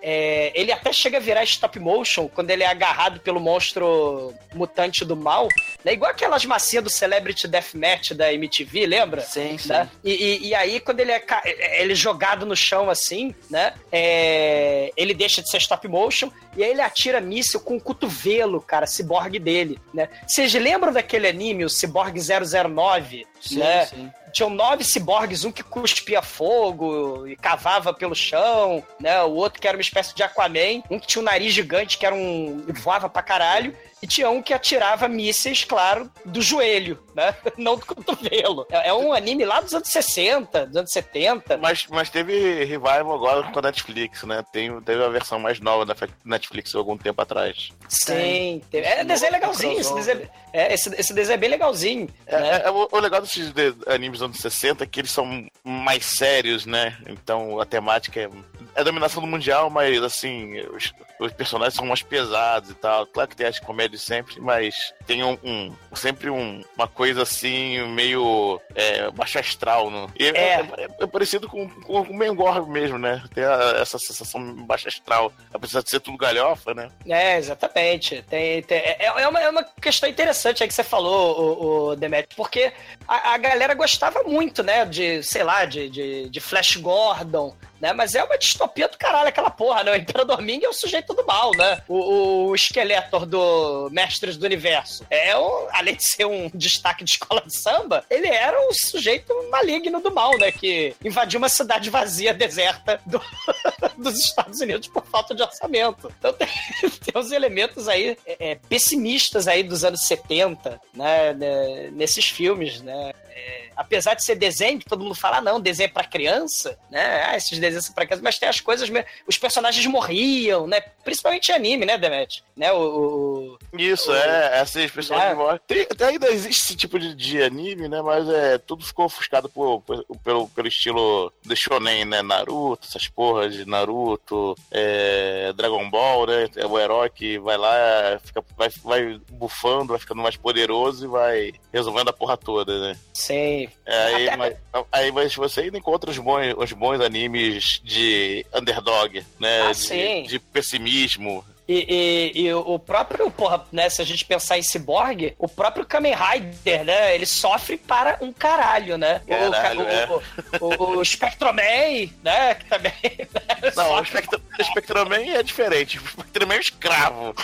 é, ele até chega a virar stop motion quando ele é agarrado pelo monstro mutante do mal, né? Igual aquelas massinhas do Celebrity Deathmatch da MTV, lembra? Sim, sim. Né? E, e, e aí, quando ele é, ca- ele é jogado no chão assim, né? É, ele deixa de ser stop motion e aí ele atira míssil com o cotovelo, cara, ciborgue dele, né? Vocês lembram daquele anime, o Cyborg 009? Sim, né? sim. Tinham nove ciborgues, um que cuspia fogo e cavava pelo chão, né? O outro que era uma espécie de Aquaman, um que tinha um nariz gigante, que era um. voava pra caralho. E tinha um que atirava mísseis, claro, do joelho, né? Não do cotovelo. É é um anime lá dos anos 60, dos anos 70. Mas, mas teve revival agora com a Netflix, né? Tem, teve a versão mais nova da Netflix algum tempo atrás. Sim, teve. É desenho legalzinho. Esse desenho, é, esse, esse desenho é bem legalzinho. É, né? é, o, o legal desses de- animes dos anos 60 é que eles são mais sérios, né? Então a temática é, é dominação do mundial, mas assim, os, os personagens são mais pesados e tal. Claro que tem as comédias sempre, mas tem um, um- sempre um- uma coisa assim, meio é, baixo astral, né? E é, é- é parecido com, com, com o Mengor mesmo, né? Tem a- essa sensação baixa astral, apesar de ser tudo galhofa, né? É, exatamente. Tem, tem- é, é uma, é uma questão interessante aí que você falou, o, o Demet, porque a, a galera gostava muito, né, de, sei lá, de, de, de Flash Gordon, né? Mas é uma distopia do caralho aquela porra, né? O Imperador Ming é o sujeito do mal, né? O, o Skeletor do Mestres do Universo. É um, além de ser um destaque de escola de samba, ele era um sujeito maligno do mal, né? Que invadiu uma cidade vazia, deserta do- dos Estados Unidos por falta de orçamento. Então tem, tem uns elementos aí é, é, pessimistas aí dos anos 70, né? né, Nesses filmes, né? É, apesar de ser desenho, que todo mundo fala, ah, não, desenho é pra criança, né? Ah, esses desenhos são pra criança, mas tem as coisas mesmo. Os personagens morriam, né? Principalmente em anime, né, Demet? Né? O, o- Isso, o- é, essas pessoas É. que morrem. Tem- ainda existe esse tipo de, de anime, né? Mas é, tudo ficou ofuscado por, por- pelo, pelo estilo de shonen, né? Naruto, essas porras de Naruto, é, Dragon Ball, né? É o herói que vai lá, fica, vai, vai bufando, vai ficando mais poderoso e vai resolvendo a porra toda, né? Sei. É, aí, mas, aí mas você ainda encontra os bons, os bons animes de underdog, né? Ah, de, sim. de pessimismo. E, e- e o próprio, porra, né, se a gente pensar em Cyborg, o próprio Kamen Rider, né, ele sofre para um caralho, né? O- Caralho, o, é. o, o, o Spectroman, né, que também... né, Não, o sofre- Spectrum, o Spectroman é diferente. O Spectroman é um escravo.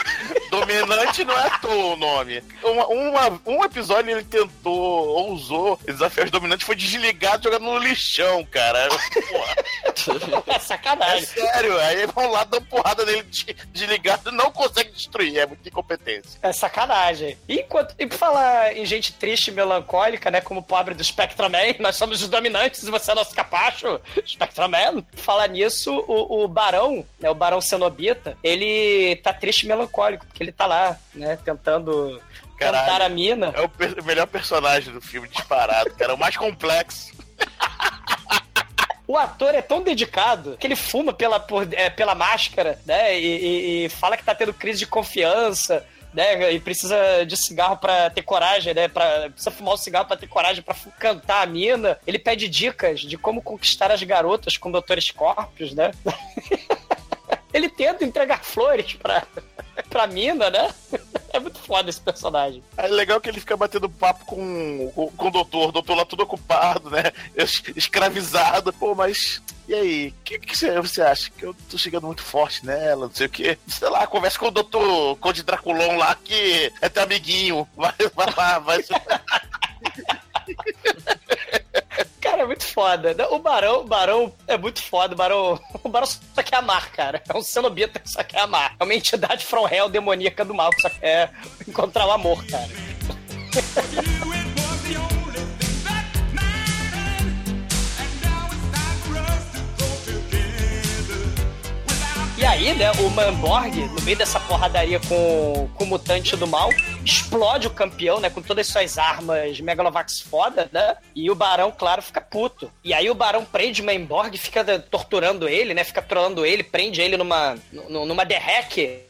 Dominante não é à toa o nome. Uma, uma- um episódio ele tentou, ousou desafiar os dominantes, foi desligado jogado no lixão, cara. Porra, É sacanagem. é sério, aí vão lá dar porrada nele de- e não consegue destruir. É muita incompetência. É sacanagem. E, enquanto, e por falar em gente triste e melancólica, né? Como o pobre do Spectraman, nós somos os dominantes e você é nosso capacho, Spectraman. Por Falar nisso, o, o Barão, né? O Barão Cenobita, ele tá triste e melancólico, porque ele tá lá, né? Tentando Caralho. cantar a mina. É o per- melhor personagem do filme disparado, cara. O mais complexo. O ator é tão dedicado que ele fuma pela, por- é, pela máscara, né? E, e- e fala que tá tendo crise de confiança. Né, e precisa de cigarro pra ter coragem, né? Pra, precisa fumar o cigarro pra ter coragem fu- cantar a mina. Ele pede dicas de como conquistar as garotas com Dr. Scorpius, né? Ele tenta entregar flores pra, pra mina, né? É muito foda esse personagem. É legal que ele fica batendo papo com, com, com o doutor, o doutor lá tudo ocupado, né? Es- Escravizado. Pô, mas. E aí, o que, que você, você acha? Que eu tô chegando muito forte nela, não sei o quê. Sei lá, conversa com o doutor Conde Draculon lá, que é teu amiguinho. Vai, vai lá, vai. Cara, é muito foda. O Barão, o Barão é muito foda. O Barão, o Barão só quer amar, cara. É um cenobita que só quer amar. É uma entidade from hell demoníaca do mal que só quer encontrar o amor, cara. E aí, né, o Manborg, no meio dessa porradaria com, com o mutante do mal, explode o campeão, né, com todas as suas armas Megalovax foda, né? E o Barão, claro, fica puto. E aí o Barão prende o Manborg, fica torturando ele, né? Fica trolando ele, prende ele numa, nu- numa derreque,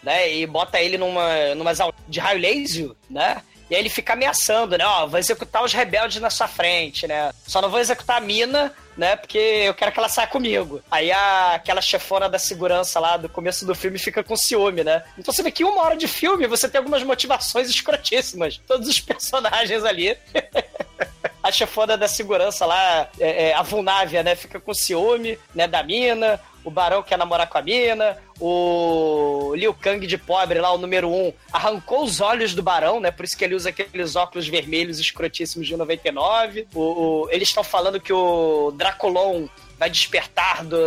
né? E bota ele numa, numa de raio laser, né? E aí ele fica ameaçando, né? Ó, vou executar os rebeldes na sua frente, né? Só não vou executar a mina, né? Porque eu quero que ela saia comigo. Aí a, aquela chefona da segurança lá do começo do filme fica com ciúme, né? Então você vê que uma hora de filme você tem algumas motivações escrotíssimas. Todos os personagens ali. a chefona da segurança lá, é, é, a Vulnávia, né? Fica com ciúme, né? Da mina. O Barão quer namorar com a mina. O Liu Kang de pobre lá, o número um, arrancou os olhos do Barão, né? Por isso que ele usa aqueles óculos vermelhos escrotíssimos de 99. O, o- eles estão falando que o Draculon vai despertar do,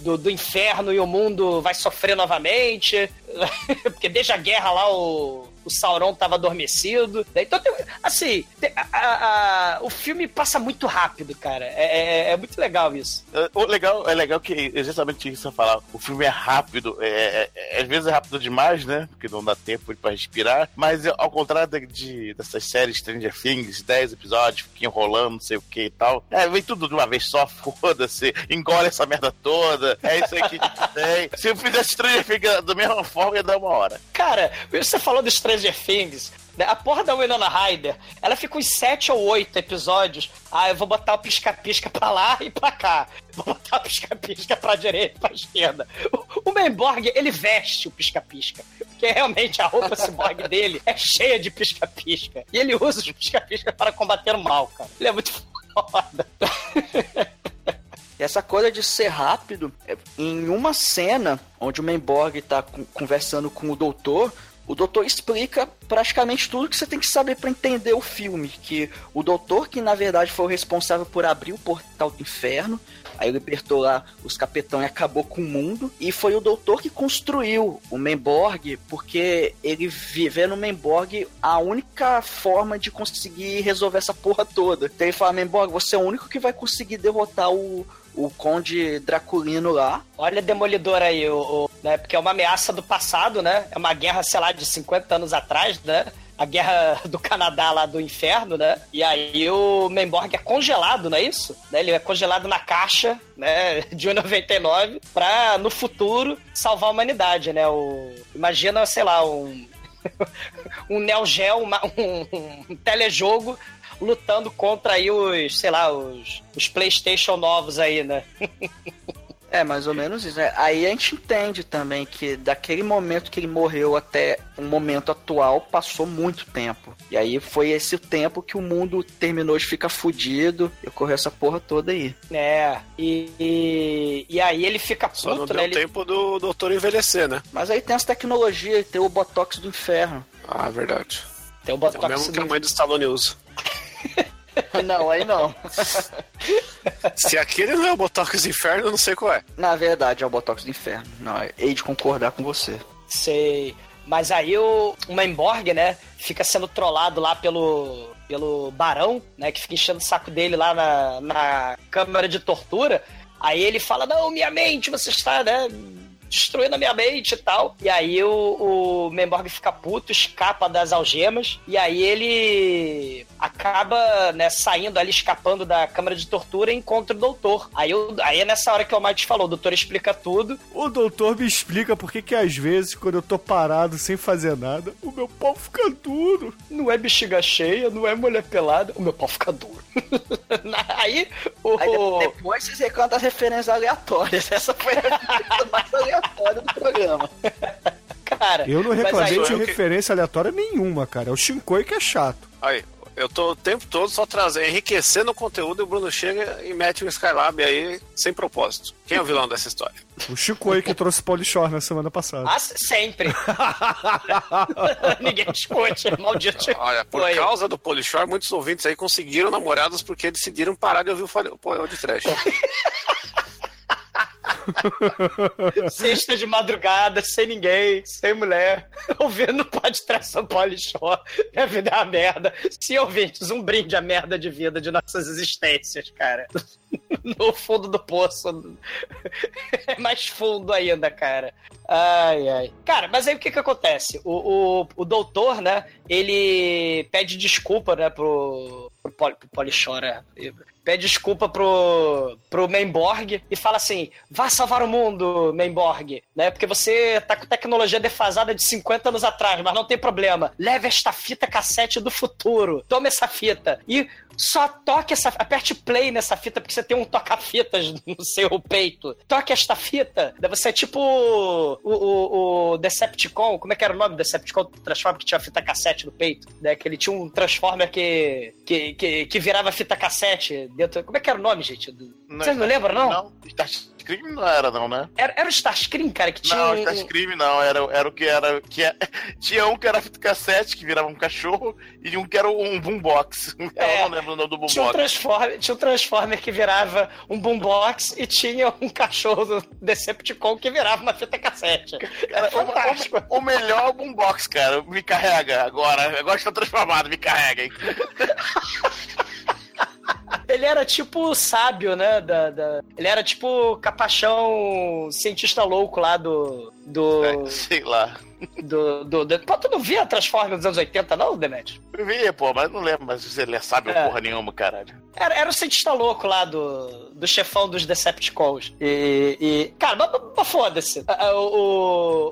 do, do inferno e o mundo vai sofrer novamente. Porque desde a guerra lá o, o Sauron tava adormecido. Então, tem- assim, tem- a- a- a- o filme passa muito rápido, cara. É, é- é muito legal isso. É, O legal, é legal que exatamente isso que você falar. O filme é rápido, é, é- é- às vezes é rápido demais, né? Porque não dá tempo pra respirar. Mas ao contrário de, de- dessas séries Stranger Things, 10 episódios, fica enrolando, não sei o que e tal. Vem tudo de uma vez só, foda-se, engole essa merda toda. É isso aí que a tem. Se eu fizesse Stranger Things da mesma forma, ia dar uma hora. Cara, você falou do Stranger Things. né? A porra da Winona Ryder, ela fica uns sete ou oito episódios. Ah, eu vou botar o pisca-pisca pra lá e pra cá. Vou botar o pisca-pisca pra direita e pra esquerda. O, Menborg, ele veste o pisca-pisca. Porque realmente a roupa cyborg dele é cheia de pisca-pisca. E ele usa os pisca-pisca para combater o mal, cara. Ele é muito foda. E essa coisa de ser rápido, é, em uma cena onde o Menborg tá conversando com o doutor, o doutor explica praticamente tudo que você tem que saber pra entender o filme. Que o doutor, que na verdade foi o responsável por abrir o portal do inferno, aí libertou lá os capitães e acabou com o mundo. E foi o doutor que construiu o Menborg, porque ele vê no Menborg a única forma de conseguir resolver essa porra toda. Então ele fala, Menborg, você é o único que vai conseguir derrotar o, o Conde Draculino lá. Olha Demolidor aí, o, o- né? Porque é uma ameaça do passado, né? É uma guerra, sei lá, de 50 anos atrás, né? A guerra do Canadá lá do inferno, né? E aí o Menborg é congelado, não é isso? Né? Ele é congelado na caixa, né? De 1,99 pra, no futuro, salvar a humanidade, né? O, imagina, sei lá, um... um Neo Geo, um, um telejogo lutando contra aí os, sei lá, os, os Playstation novos aí, né? É, mais ou menos isso. né? Aí a gente entende também que daquele momento que ele morreu até o momento atual passou muito tempo. E aí foi esse tempo que o mundo terminou de ficar fudido e ocorreu essa porra toda aí. É, e, e, e aí ele fica Só não puto, deu né? Ele, tempo do doutor envelhecer, né? Mas aí tem as tecnologias, tem o Botox do inferno. Ah, verdade. tem o É o Botox mesmo que a do- mãe do Stallone usa. não, aí não. Se aquele não é o Botox do Inferno, eu não sei qual é. Na verdade é o Botox do inferno. Não, hei de concordar com você. Sei. Mas aí o, o Memborg, né, fica sendo trollado lá pelo, pelo Barão, né, que fica enchendo o saco dele lá na, na câmara de tortura. Aí ele fala, não, minha mente, você está, né, destruindo a minha mente e tal. E aí o, o Memborg fica puto, escapa das algemas. E aí ele acaba, né, saindo ali, escapando da câmara de tortura e encontra o doutor. Aí, o- aí é nessa hora que o Mike falou, o doutor explica tudo. O doutor me explica por que que às vezes, quando eu tô parado sem fazer nada, o meu pau fica duro. Não é bexiga cheia, não é mulher pelada, o meu pau fica duro. aí o. Aí de- depois vocês reclamam das referências aleatórias. Essa foi a referência mais aleatória do programa. Cara, Eu não reclamei de referência aleatória nenhuma, cara. É o Shinkoi que é chato. Aí, eu tô o tempo todo só trazendo, enriquecendo o conteúdo e o Bruno chega e mete um Skylab aí sem propósito. Quem é o vilão dessa história? O Shinkoi que trouxe Polishore na semana passada. Ah, sempre. Ninguém discute, maldito. Olha, por Foi. causa do Polishore, muitos ouvintes aí conseguiram namoradas porque decidiram parar de ouvir o Fale- o Poel de Trash. Sexta de madrugada, sem ninguém, sem mulher, ouvindo pode tração Polishore. Minha vida é uma merda. Se ouvintes, um brinde à merda de vida de nossas existências, cara. No fundo do poço. É mais fundo ainda, cara. Ai, ai. Cara, mas aí o que que acontece? O, o, o doutor, né, ele pede desculpa, né, pro, pro, Poli- pro. Pede desculpa pro, pro Menborg e fala assim: vá salvar o mundo, Menborg, né? Porque você tá com tecnologia defasada de 50 anos atrás, mas não tem problema. Leve esta fita cassete do futuro. Tome essa fita. E só toque essa. Aperte play nessa fita, porque você tem um toca-fitas no seu peito. Toque esta fita. Você é tipo o, o, o Decepticon. Como é que era o nome do Decepticon Transformer que tinha fita cassete no peito? Né? Que ele tinha um Transformer que, que, que, que virava fita cassete dentro. Como é que era o nome, gente? Do- Vocês não lembram, não? Não, Starscream não era, não, né? Era, era o Starscream, cara, que tinha. Não, Starscream não, era, era o que era. Que é- tinha um que era fita cassete, que virava um cachorro, e um que era um boombox. É, Eu não lembro o nome do Tinha um, boombox. transformer, tinha um Transformer que virava um boombox e tinha um cachorro do Decepticon que virava uma fita cassete. Era fantástico. O melhor boombox, cara. Me carrega agora. Agora está transformado, me carrega, hein? Ele era tipo sábio, né? Da, da- Ele era tipo capachão cientista louco lá do. Do. Sei lá. Do, do, do... Pô, tu não via Transformers dos anos 80, não, Demet? Eu vi, pô, mas não lembro, mas ele sabe É. porra nenhuma, caralho. Era, era o cientista louco lá do, do chefão dos Decepticons. E. e- cara, mas, foda-se. O,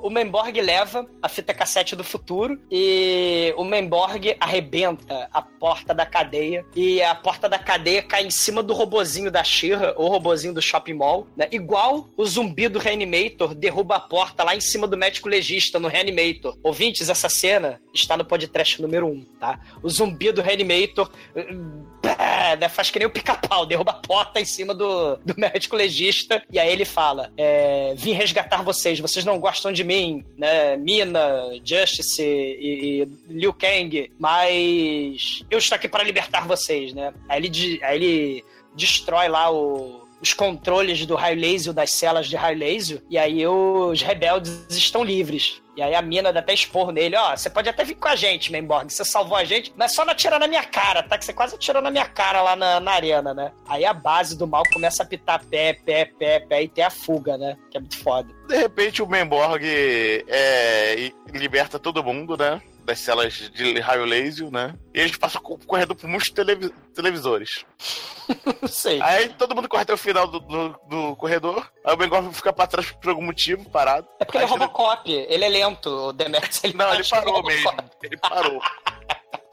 o, o Memborg leva a fita cassete do futuro e o Memborg arrebenta a porta da cadeia. E a porta da cadeia cai em cima do robozinho da Shira, ou robozinho do shopping mall, né? Igual o zumbi do Reanimator derruba a porta lá em cima do médico legista no Reanimator. Ouvintes, essa cena está no podcast número 1, tá? O zumbi do Reanimator. eh, né, faz que nem o pica-pau, derruba a porta em cima do, do médico legista, e aí ele fala: é, Vim resgatar vocês, vocês não gostam de mim, né? Mina, Justice e, e Liu Kang, mas eu estou aqui para libertar vocês, né? Aí ele, aí ele destrói lá o- os controles do raio laser, das celas de raio laser, e aí os rebeldes estão livres. E aí a mina dá até esporro nele, ó, você pode até vir com a gente, Memborg, você salvou a gente, mas só não atirar na minha cara, tá? Que você quase atirou na minha cara lá na, na arena, né? Aí a base do mal começa a pitar pé, pé, pé, pé, e tem a fuga, né? Que é muito foda. De repente o Memborg é, liberta todo mundo, né? Das celas de raio laser, né? E eles passam co- correndo por muitos televi- televisores. Sei. Aí todo mundo corre até o final do, do, do corredor. Aí o Memborg fica pra trás por algum motivo, parado. É porque ele é Robocop, ele é lento, o Demetrius. Ele Não, ele parou mesmo. Ele parou.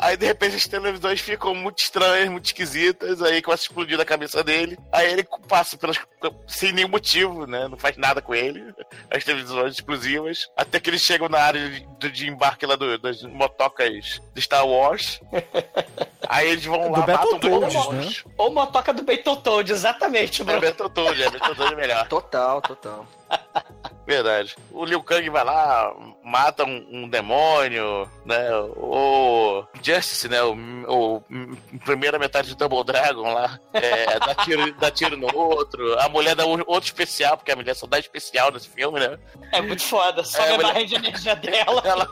Aí, de repente, as televisões ficam muito estranhas, muito esquisitas. Aí começa a explodir na cabeça dele. Aí ele passa pelas, sem nenhum motivo, né? Não faz nada com ele. As televisões explosivas. Até que eles chegam na área de, de embarque lá do- das motocas de Star Wars. Aí eles vão lá, Do matam Battletoads, todos. né? Ou motoca do Battletoad, exatamente, É Bruno. Battletoad, é Battletoad é melhor. Total, total. Verdade. O Liu Kang vai lá, mata um, um demônio, né? O Justice, né? O, o- a primeira metade do Double Dragon lá, é, dá, tiro, dá tiro no outro. A mulher dá um outro especial, porque a mulher só dá especial nesse filme, né? É muito foda, só É, a mas- barra de energia dela. Ela...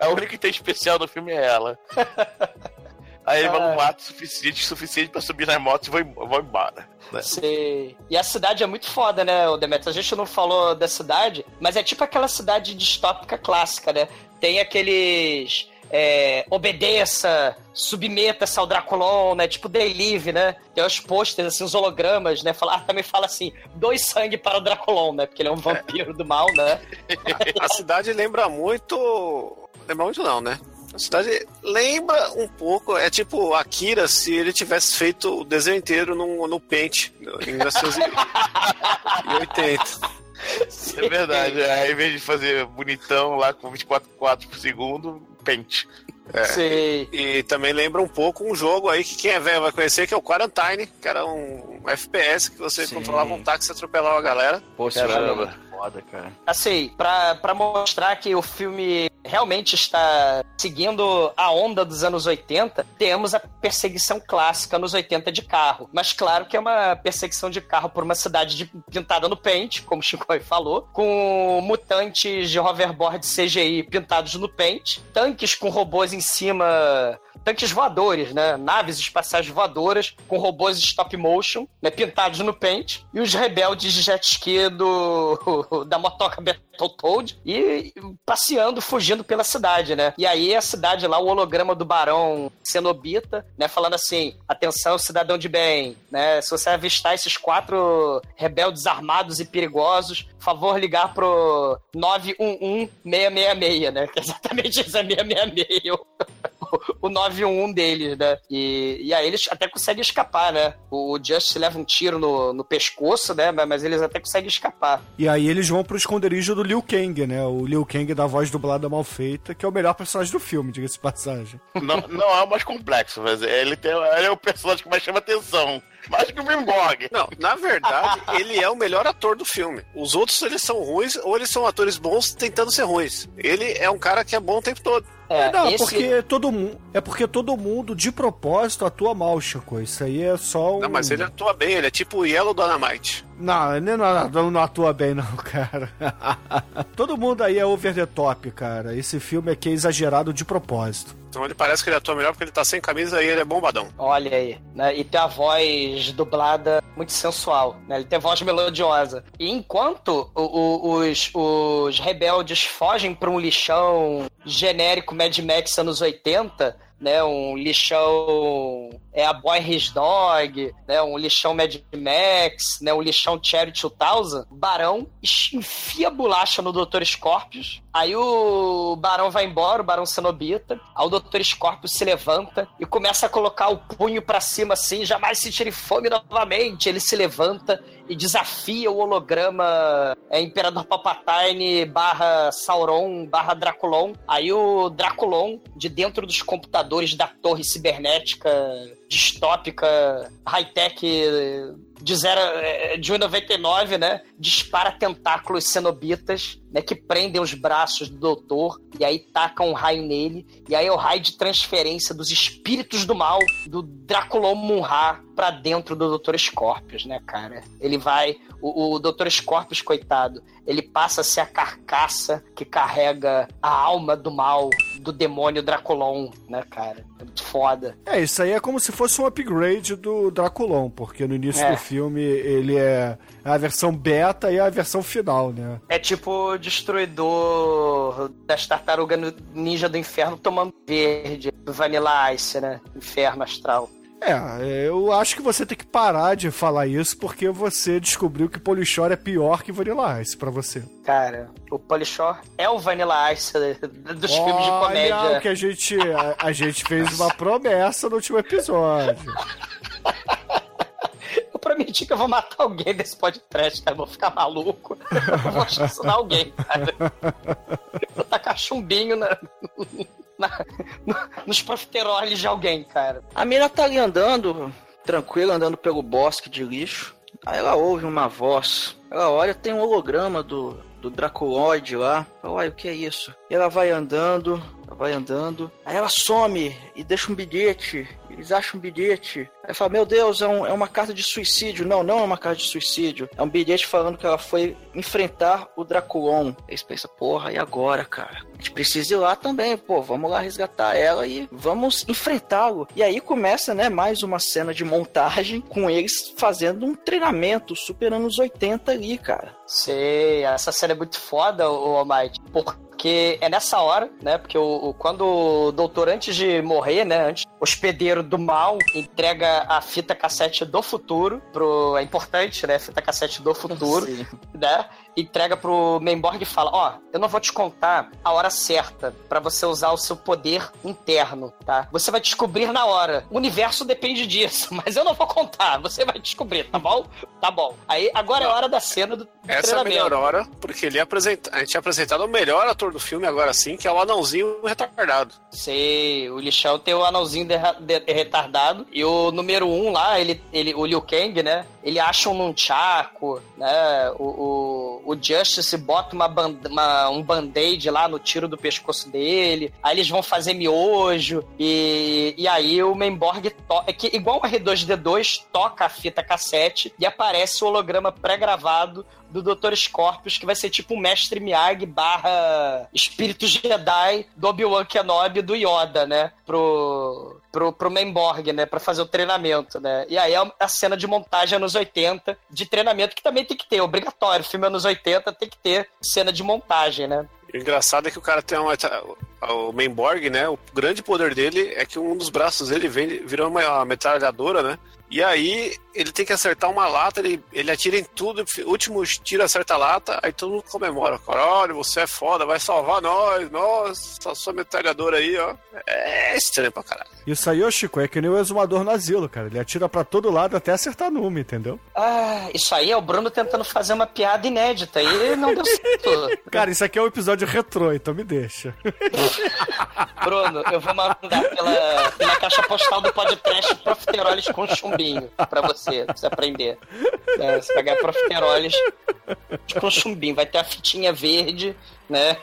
a única que tem especial no filme é ela. Aí ele vai um mato suficiente, suficiente pra subir nas motos e vão, vão embora. Né? Sei. E a cidade é muito foda, né, o Demetrius? A gente não falou da cidade, mas é tipo aquela cidade distópica clássica, né? Tem aqueles. é, obedeça, submeta-se ao Draculon, né? Tipo They Live, né? Tem os posters, assim, os hologramas, né? Fala, ah, também fala assim, doe sangue para o Draculon, né? Porque ele é um vampiro do mal, né? A cidade lembra muito. Lembra muito, não, né? A cidade lembra um pouco, é tipo Akira se ele tivesse feito o desenho inteiro no, no Paint, em 1980. É verdade. Aí, em vez de fazer bonitão lá com 24 quadros por segundo, pente. É. Sei. E também lembra um pouco um jogo aí que quem é velho vai conhecer, que é o Quarantine, que era um FPS que você Sim. controlava um táxi e atropelava a galera. Pô, esse Caramba. é foda, cara. Assim, pra, pra mostrar que o filme realmente está seguindo a onda dos anos 80, temos a perseguição clássica nos 80 de carro. Mas claro que é uma perseguição de carro por uma cidade de- pintada no pente, como o Chico falou, com mutantes de hoverboard CGI pintados no pente, tanques com robôs em cima tanques voadores, né? Naves espaciais voadoras com robôs stop motion, né? Pintados no pente. E os rebeldes de jet ski do, da motoca Battletoad e passeando, fugindo pela cidade, né? E aí a cidade lá, o holograma do Barão Cenobita, né? Falando assim, atenção cidadão de bem, né? Se você avistar esses quatro rebeldes armados e perigosos, favor ligar pro 911-666, né? Que é exatamente isso, é 666 o 911 deles, né? E, e aí eles até conseguem escapar, né? O Just leva um tiro no, no pescoço, né? Mas, eles até conseguem escapar. E aí eles vão pro esconderijo do Liu Kang, né? O Liu Kang da voz dublada mal feita, que é o melhor personagem do filme, diga-se de passagem. Não, não é o mais complexo, mas ele, tem, ele é o personagem que mais chama atenção. Mais que o Bimborg. Não, na verdade, ele é o melhor ator do filme. Os outros, eles são ruins, ou eles são atores bons tentando ser ruins. Ele é um cara que é bom o tempo todo. É, não, esse- porque todo mundo. É porque todo mundo, de propósito, atua mal, Chico. Isso aí é só um. Não, mas ele atua bem, ele é tipo o Yellow Dynamite. Não, ele não, não, não atua bem, não, cara. Todo mundo aí é over the top, cara. Esse filme aqui é exagerado de propósito. Então ele parece que ele atua melhor porque ele tá sem camisa e ele é bombadão. Olha aí, né? E tem a voz dublada muito sensual, né? Ele tem voz melodiosa. E enquanto o- o- os, os rebeldes fogem para um lixão genérico Mad Max anos 80, né? Um lixão é a Boy His Dog, né? Um lixão Mad Max, né? Um lixão Cherry 2000. Barão enfia bolacha no Dr. Scorpius. Aí o Barão vai embora, o Barão Cenobita. Aí o Dr. Scorpius se levanta e começa a colocar o punho pra cima assim, jamais sentirem fome novamente. Ele se levanta e desafia o holograma é, Imperador Palpatine barra Sauron barra Draculon. Aí o Draculon, de dentro dos computadores da torre cibernética distópica, high-tech de, é, de 1,99, né? Dispara tentáculos cenobitas, né? Que prendem os braços do doutor e aí tacam um raio nele. E aí é o raio de transferência dos espíritos do mal do Draculon Munra pra dentro do Dr. Scorpius, né, cara? Ele vai. O, o Dr. Scorpius, coitado, ele passa a ser a carcaça que carrega a alma do mal do demônio Draculon, né, cara? É muito foda. É, isso aí é como se fosse um upgrade do Draculon, porque no início É. do filme ele é a versão beta e a versão final, né? É tipo o destruidor das tartarugas ninja do inferno tomando verde, do Vanilla Ice, né? Inferno astral. É, eu acho que você tem que parar de falar isso porque você descobriu que Polichor é pior que Vanilla Ice pra você. Cara, o Polishore é o Vanilla Ice dos filmes de Olha comédia. o que a gente, a, a gente fez uma promessa no último episódio. Prometi que eu vou matar alguém desse podcast, cara. Eu vou ficar maluco. Eu vou assassinar alguém, cara. Vou tacar chumbinho na, na- no- nos profiteroles de alguém, cara. A mina tá ali andando, tranquila, andando pelo bosque de lixo. Aí ela ouve uma voz. Ela olha, tem um holograma do, do Draculoide lá. Olha, o que é isso? E ela vai andando, ela vai andando. Aí ela some e deixa um bilhete. Eles acham um bilhete. Aí fala, meu Deus, é, um- é uma carta de suicídio. Não, não é uma carta de suicídio. É um bilhete falando que ela foi enfrentar o Draculon. Eles pensam, porra, e agora, cara? A gente precisa ir lá também, pô. Vamos lá resgatar ela e vamos enfrentá-lo. E aí começa, né, mais uma cena de montagem com eles fazendo um treinamento super anos 80 ali, cara. Sei, essa cena é muito foda, o Almighty. Porque é nessa hora, né? Porque o, o- quando o doutor, antes de morrer, né? Antes, o hospedeiro do mal entrega a fita cassete do futuro pro. É importante, né? Fita cassete do futuro, Sim. né? Entrega pro Memborg e fala: Ó, eu não vou te contar a hora certa pra você usar o seu poder interno, tá? Você vai descobrir na hora. O universo depende disso, mas eu não vou contar. Você vai descobrir, tá bom? Tá bom. Aí agora é a hora da cena do, do Essa é a melhor hora, porque ele apresenta... a gente tinha apresentado o melhor ator do filme agora sim, que é o anãozinho retardado. Sei, o lixão tem o anãozinho derra- de- retardado. E o número um lá, ele, ele, o Liu Kang, né? Ele acha um nunchaku, né? O, o, o Justice bota uma, ban- uma- um band-aid lá no tiro do pescoço dele. Aí eles vão fazer miojo. E, e aí o Memborg to- é que igual o R2D2 toca a fita cassete e aparece o holograma pré-gravado do Dr. Scorpius, que vai ser tipo um Mestre Miyagi barra Espírito Jedi do Obi-Wan Kenobi do Yoda, né? Pro, pro, pro Memborg, né? Pra fazer o treinamento, né? E aí é a cena de montagem anos 80, de treinamento, que também tem que ter, obrigatório. Filme anos 80 tem que ter cena de montagem, né? O engraçado é que o cara tem uma. O Mainborg, né? O grande poder dele é que um dos braços dele vem, virou uma metralhadora, né? E aí ele tem que acertar uma lata, ele, ele atira em tudo, o último tiro acerta a lata, aí todo mundo comemora. Caralho, você é foda, vai salvar nós, nossa, sua metralhadora aí, ó. É estranho pra caralho. Isso aí, ô Chico, é que nem o exumador no asilo, cara. Ele atira pra todo lado até acertar numa, entendeu? Ah, isso aí é o Bruno tentando fazer uma piada inédita e não deu certo. Cara, isso aqui é um episódio retrô, então me deixa. Bruno, eu vou mandar pela, pela caixa postal do podcast profiteroles com chumbinho pra você, pra você aprender. É, você pegar profiteroles com chumbinho, vai ter a fitinha verde, né?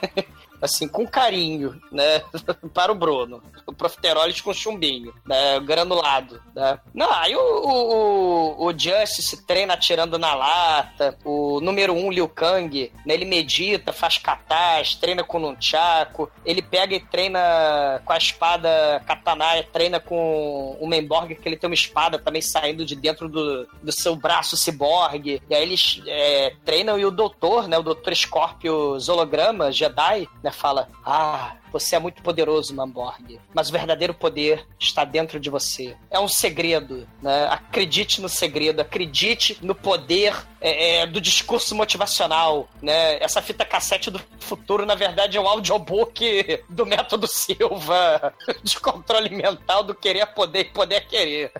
Assim, com carinho, né? Para o Bruno. O profiteroles com chumbinho, né? Granulado, né? Não, aí o, o, o, Justice treina atirando na lata. O número um, Liu Kang, né? Ele medita, faz katas, treina com nunchaku. Ele pega e treina com a espada katana, treina com o Memborg, que ele tem uma espada também saindo de dentro do, do seu braço ciborgue. E aí eles é, treinam e o doutor, né? O doutor Scorpius holograma, Jedi, né? Fala, ah... Você é muito poderoso, Mamborg. Mas o verdadeiro poder está dentro de você. É um segredo, né? Acredite no segredo, acredite no poder é, é, do discurso motivacional, né? Essa fita cassete do futuro, na verdade, é um audiobook do método Silva de controle mental do querer poder e poder querer.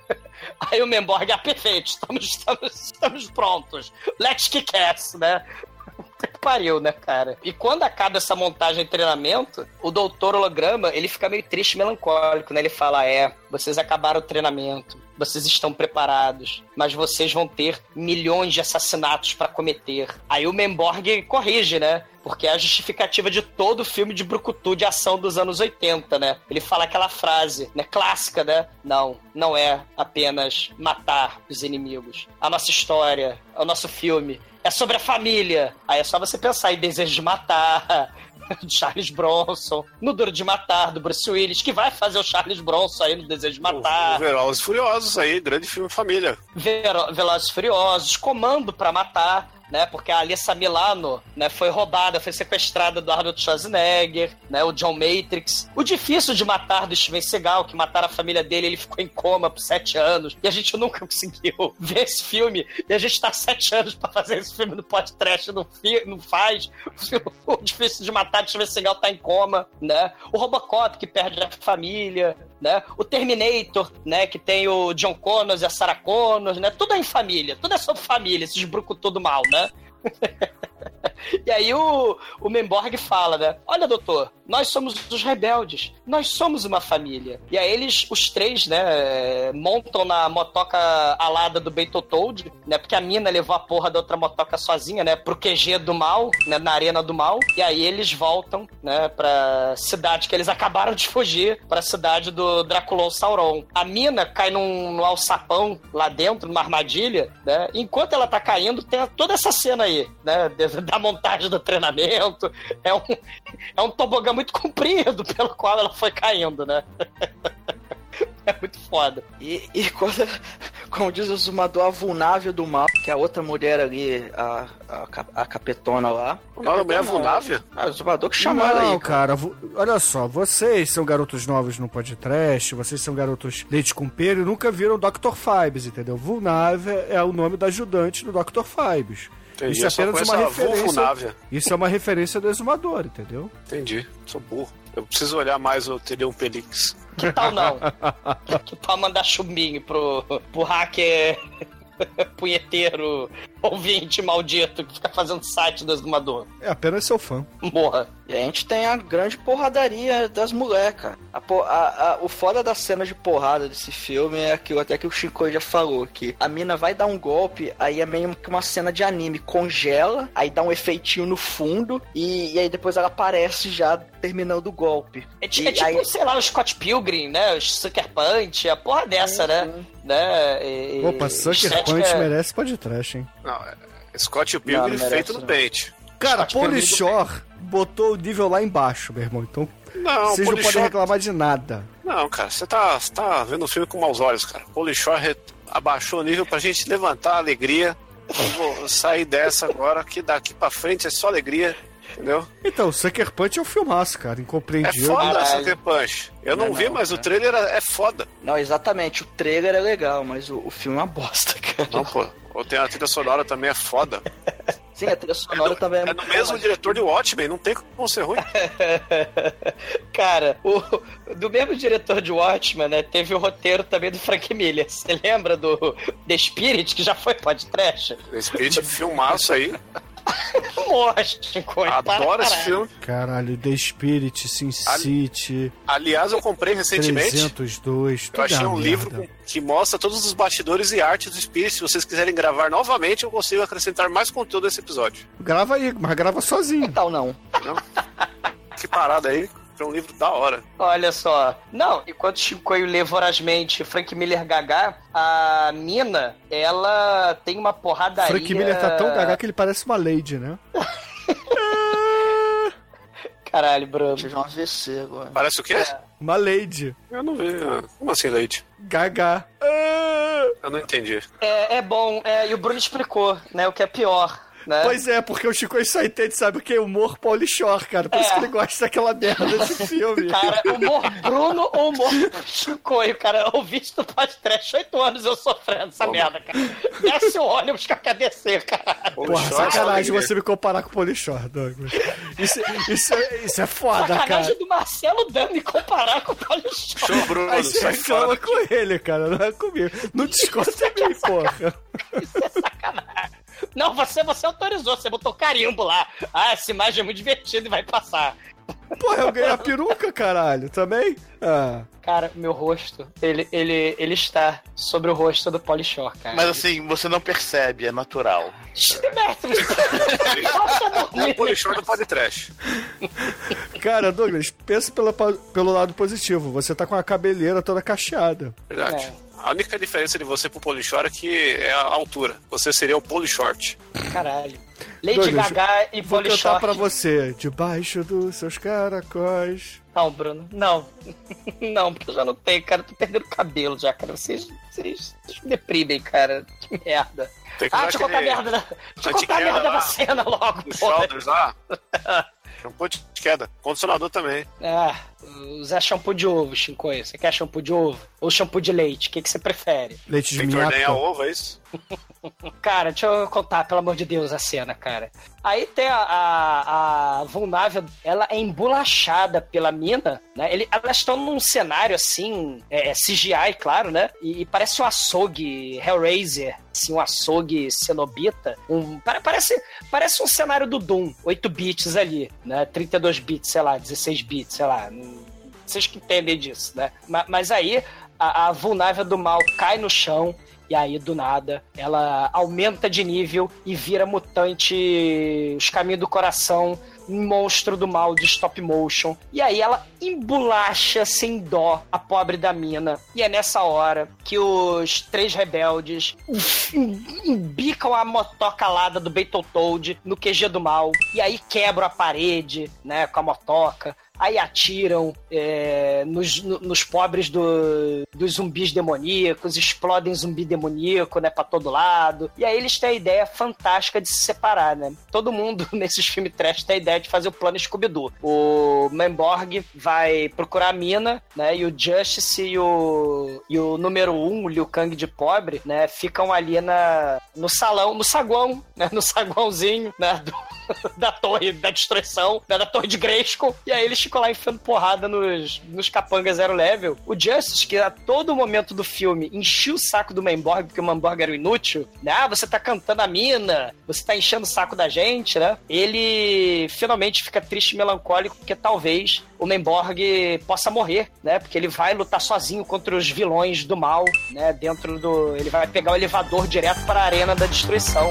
Aí o Memborg, ah, perfeito, estamos, estamos, estamos prontos. Let's kick ass, né? Pariu, né, cara? E quando acaba essa montagem de treinamento, o doutor holograma, ele fica meio triste melancólico, né? Ele fala, é, vocês acabaram o treinamento, vocês estão preparados, mas vocês vão ter milhões de assassinatos pra cometer. Aí o Memborg corrige, né? Porque é a justificativa de todo filme de brucutu de ação dos anos 80, né? Ele fala aquela frase, né? Clássica, né? Não, não é apenas matar os inimigos. A nossa história, o nosso filme é sobre a família. Aí é só você pensar em Desejo de Matar, de Charles Bronson, no Duro de Matar, do Bruce Willis, que vai fazer o Charles Bronson aí no Desejo de Matar. O Velozes e Furiosos aí, grande filme família. Vero- Velozes e Furiosos, Comando pra Matar, né? Porque a Alissa Milano, né, foi roubada, foi sequestrada do Arnold Schwarzenegger, né? O John Matrix. O Difícil de Matar do Steven Seagal, que mataram a família dele, ele ficou em coma por sete anos. E a gente nunca conseguiu ver esse filme. E a gente tá sete anos pra fazer esse filme no podcast, não, não faz. O Difícil de Matar do Steven Seagal tá em coma, né? O Robocop, que perde a família, né? O Terminator, né? Que tem o John Connors e a Sarah Connors, né? Tudo é em família, tudo é sobre família, esses brucutu do mal, né? E aí o, o Memborg fala, né? Olha, doutor, nós somos os rebeldes, nós somos uma família. E aí eles, os três, né, montam na motoca alada do Beitotoad, né? Porque a mina levou a porra da outra motoca sozinha, né? Pro QG do mal, né? Na arena do mal. E aí eles voltam, né? Pra cidade que eles acabaram de fugir, pra cidade do Draculon Sauron. A mina cai num, num alçapão lá dentro, numa armadilha, né? Enquanto ela tá caindo, tem toda essa cena aí, né? de- Da montagem do treinamento. É um, é um tobogã muito comprido pelo qual ela foi caindo, né? É muito foda. E, e quando, como diz o Zumador, a vulnável do mal, que é a outra mulher ali, a, a, a capetona lá. O nome mulher é vulnável? Ah, o Zumador que chamou ela Não, aí. cara, olha só, vocês são garotos novos no podcast, vocês são garotos leite com pelo e nunca viram Dr. Fibes, entendeu? Vulnável é o nome da ajudante do Dr. Fibes. Entendi, Isso é eu só apenas uma a referência. Isso é uma referência do exumador, entendeu? Entendi, sou burro. Eu preciso olhar mais o Tedeum Pelix. Que tal não? que tal mandar chumbinho pro, pro hacker punheteiro ouvinte maldito que fica fazendo site do exumador? É apenas seu fã. Morra. E a gente tem a grande porradaria das molecas. A, a- a- o foda da cena de porrada desse filme é aquilo até que o Shinko já falou, que a mina vai dar um golpe, aí é meio que uma cena de anime, congela, aí dá um efeitinho no fundo, e, e aí depois ela aparece já terminando o golpe. É, é tipo, aí- sei lá, o Scott Pilgrim, né? O Sucker Punch, a porra dessa, né? né? E- Opa, Sucker estética- Punch merece podcast, hein? Não, é Scott Não, Pilgrim não merece, feito no não. pente. Cara, Scott Polishore botou o nível lá embaixo, meu irmão. Então, Não, vocês não Polishore- podem reclamar de nada. Não, cara, você tá, você tá vendo o filme com maus olhos, cara. Polishore re- abaixou o nível pra gente levantar a alegria. Eu vou sair dessa agora, que daqui pra frente é só alegria, entendeu? Então, Sucker Punch é um filmaço, cara, É incompreendido. foda Caralho. Sucker Punch. Eu não, Não, vi, não, mas o cara. trailer é é foda. Não, exatamente, o trailer é legal, mas o, o filme é uma bosta, cara. Não, pô. Ou tem a trilha sonora também, é foda. Sim, a trilha sonora também é, É do mesmo diretor de Watchmen, não tem como ser ruim. Cara, o, do mesmo diretor de Watchmen, né? Teve o roteiro também do Frank Miller. Você lembra do The Spirit, que já foi podcast? Spirit filmaço aí. Mostra, coisa. Adoro esse filme. Caralho, The Spirit, Sin Ali- City, Aliás, eu comprei recentemente. 302, Eu achei é um livro merda. que mostra todos os bastidores e arte do Spirit. Se vocês quiserem gravar novamente, eu consigo acrescentar mais conteúdo nesse episódio. Grava aí, mas grava sozinho. Que tal não? Que parada aí. É um livro da hora. Olha só. Não, enquanto Chicoio lê vorazmente Frank Miller gagá, a mina, ela tem uma porradaria... Frank Miller tá tão gaga que ele parece uma lady, né? Caralho, Bruno. Tive um AVC agora. Parece o quê? Uma lady. Eu não vi. Como assim, Leite? Gaga. Eu não entendi. É, é bom, é, e o Bruno explicou, né, o que é pior. Né? Pois é, porque o Chico só entende, sabe o que? Humor Paulishore, cara. Por isso É. que ele gosta daquela merda desse filme. Cara, humor Bruno ou humor Chicoio, cara. Eu vi isso no podcast oito anos eu sofrendo essa merda, cara. Desce o ônibus que eu quero descer, cara. Porra, sacanagem você me comparar com o Polishore, Douglas. Isso, isso, é- isso é foda, cara. Sacanagem do Marcelo Dami comparar com o Paulo Show. Bruno. Aí você reclama com ele, cara, não é comigo. Não desconta em mim, porra. Isso é sacanagem. Não, você, você autorizou, você botou carimbo lá. Ah, essa imagem é muito divertida e vai passar. Porra, eu ganhei a peruca, caralho, também? Ah. Cara, meu rosto, ele, ele, ele está sobre o rosto do Polishore, cara. Mas assim, você não percebe, é natural. O Polishore do podcast. Cara, Douglas, pensa pela, pelo lado positivo. Você tá com a cabeleira toda cacheada. Verdade. A única diferença de você pro Polishore é que é a altura. Você seria o Polishort. Caralho. Lady Douglas, Gaga e Vou cantar pra você. Debaixo dos seus caracóis. Não, Bruno, não. Não, porque eu já não tenho, cara. Tô perdendo cabelo já, cara. Vocês, vocês, vocês me deprimem, cara. Que merda. Tem que Ah, deixa eu contar a merda da, deixa eu contar a merda da cena logo, porra. shoulders lá. Shampoo de queda. Condicionador também. Ah, usar shampoo de ovo, Shinkoi. Você quer shampoo de ovo? Ou shampoo de leite? O que, que você prefere? Leite de Tem que minhaca. ordenhar ovo, é isso? Cara, deixa eu contar, pelo amor de Deus, a cena, cara. Aí tem a, a, a Vulnável, ela é embolachada pela mina, né? Ele- elas estão num cenário assim, é, CGI, claro, né? E, e parece um açougue Hellraiser, assim, um açougue cenobita. Um, pare- parece, parece um cenário do Doom, 8 bits ali, né? 32 bits, sei lá, 16 bits, sei lá. Vocês que entendem disso, né? Ma- Mas, aí a, a Vulnável do mal cai no chão. E aí, do nada, ela aumenta de nível e vira mutante Os Caminhos do Coração, monstro do mal de stop motion. E aí ela embolacha sem dó a pobre da mina. E é nessa hora que os três rebeldes embicam a motocalada do Battletoad no QG do mal. E aí quebram a parede, né, com a motoca. Aí atiram é, nos, no- nos pobres do- dos zumbis demoníacos, explodem zumbi demoníaco, né, pra todo lado. E aí eles têm a ideia fantástica de se separar, né? Todo mundo nesses filmes trash tem a ideia de fazer o plano Scooby-Doo. O Memborg vai procurar a mina, né, e o Justice e o, e o número um, o Liu Kang de pobre, né, ficam ali na, no salão, no saguão, né, no saguãozinho, né, do- da torre da destruição, né, da torre de Grayskull, e aí eles ficam lá enfiando porrada nos, nos capangas zero level. O Justice, que a todo momento do filme enchia o saco do Memborg, porque o Memborg era o inútil, né, ah, você tá cantando a mina, você tá enchendo o saco da gente, né, ele finalmente fica triste e melancólico, porque talvez o Memborg possa morrer, né, porque ele vai lutar sozinho contra os vilões do mal, né, dentro do... ele vai pegar o elevador direto para a arena da destruição.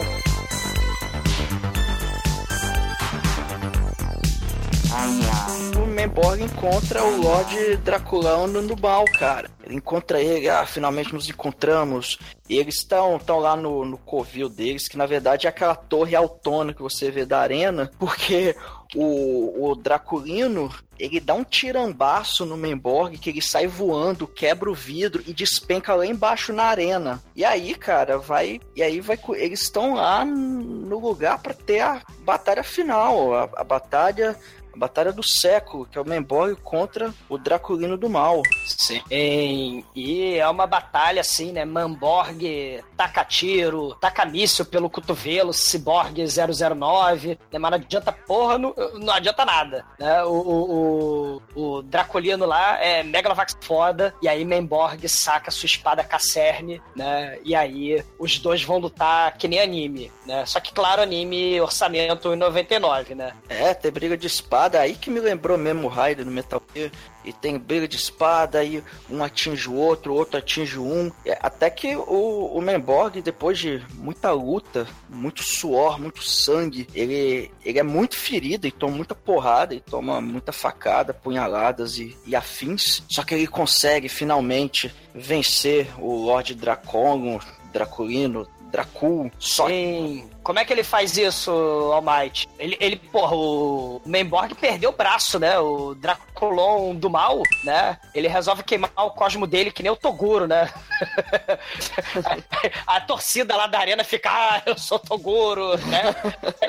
O Memborg encontra o Lorde Draculano no mal, cara. Ele encontra ele, ah, finalmente nos encontramos. E eles estão tão lá no, no covil deles, que na verdade é aquela torre autona que você vê da arena, porque o, o Draculino, ele dá um tirambaço no Memborg, que ele sai voando, quebra o vidro e despenca lá embaixo na arena. E aí, cara, vai. E aí vai. Eles estão lá no lugar pra ter a batalha final. A, a batalha. Batalha do século, que é o Memborg contra o Draculino do Mal. Sim. E é uma batalha assim, né? Mamborg taca tiro, taca míssil pelo cotovelo, Cyborg 009, né? mas não adianta porra, não, não adianta nada, né? O, o, o, o Draculino lá é Megalovax foda, e aí Memborg saca sua espada Cacerne, né? E aí os dois vão lutar que nem anime, né? Só que, claro, anime orçamento em 99, né? É, tem briga de espada, aí que me lembrou mesmo o Raider no Metal Gear. E tem briga de espada, aí um atinge o outro, outro atinge um. É, Até que o, o Memborg, depois de muita luta, muito suor, muito sangue, ele, ele é muito ferido e toma muita porrada e toma muita facada, punhaladas e, e afins. Só que ele consegue finalmente vencer o Lorde Dracono, Draculino, Dracul. Só Sim, Como é que ele faz isso, All Might? Ele, ele porra, o Memborg perdeu o braço, né? O Draculon do mal, né? Ele resolve queimar o cosmo dele que nem o Toguro, né? a, a torcida lá da arena fica, ah, eu sou Toguro, né?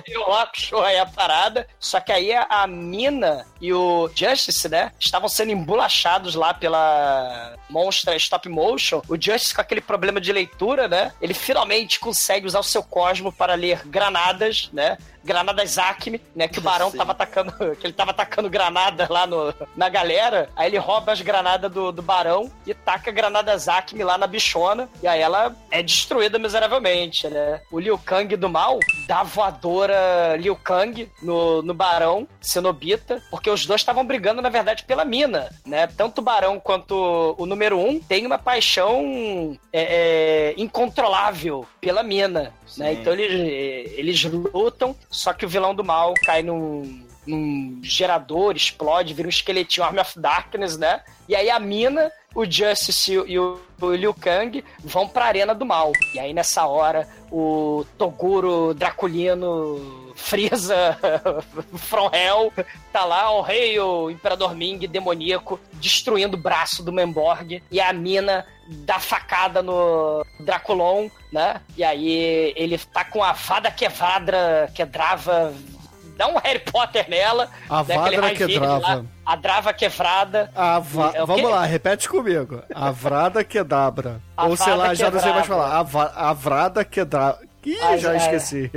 E o Rock show aí a parada. Só que aí a, a Mina e o Justice, né? Estavam sendo embolachados lá pela monstra stop motion. O Justice com aquele problema de leitura, né? Ele finalmente consegue usar o seu cosmo para ler granadas, né? Granadas Acme, né? Que o Barão Sim. tava atacando. Que ele tava atacando granada lá no, na galera. Aí ele rouba as granadas do, do Barão e taca granadas Acme lá na bichona. E aí ela é destruída miseravelmente, né? O Liu Kang do mal dá voadora Liu Kang no, no Barão, Cenobita, porque os dois estavam brigando, na verdade, pela mina, né? Tanto o Barão quanto o número um tem uma paixão é, é, incontrolável pela mina, né? Então eles, eles lutam, só que o vilão do mal cai num, num gerador, explode, vira um esqueletinho Army of Darkness, né? E aí a mina, o Justice e o- Liu Kang vão pra arena do mal. E aí nessa hora, o Toguro Draculino Frieza From Hell tá lá, o rei, o Imperador Ming demoníaco, destruindo o braço do Memborg. E a mina dá facada no Draculon, né? E aí ele tá com a vada quevadra, quedrava, dá um Harry Potter nela. A né, vadra lá, A drava quevrada. A va- É Vamos quê? lá, repete comigo. Avrada quedabra. A Ou sei lá, já não sei mais quebrada. falar. Ava- Avrada quedabra. Ih, Ah, já é. esqueci.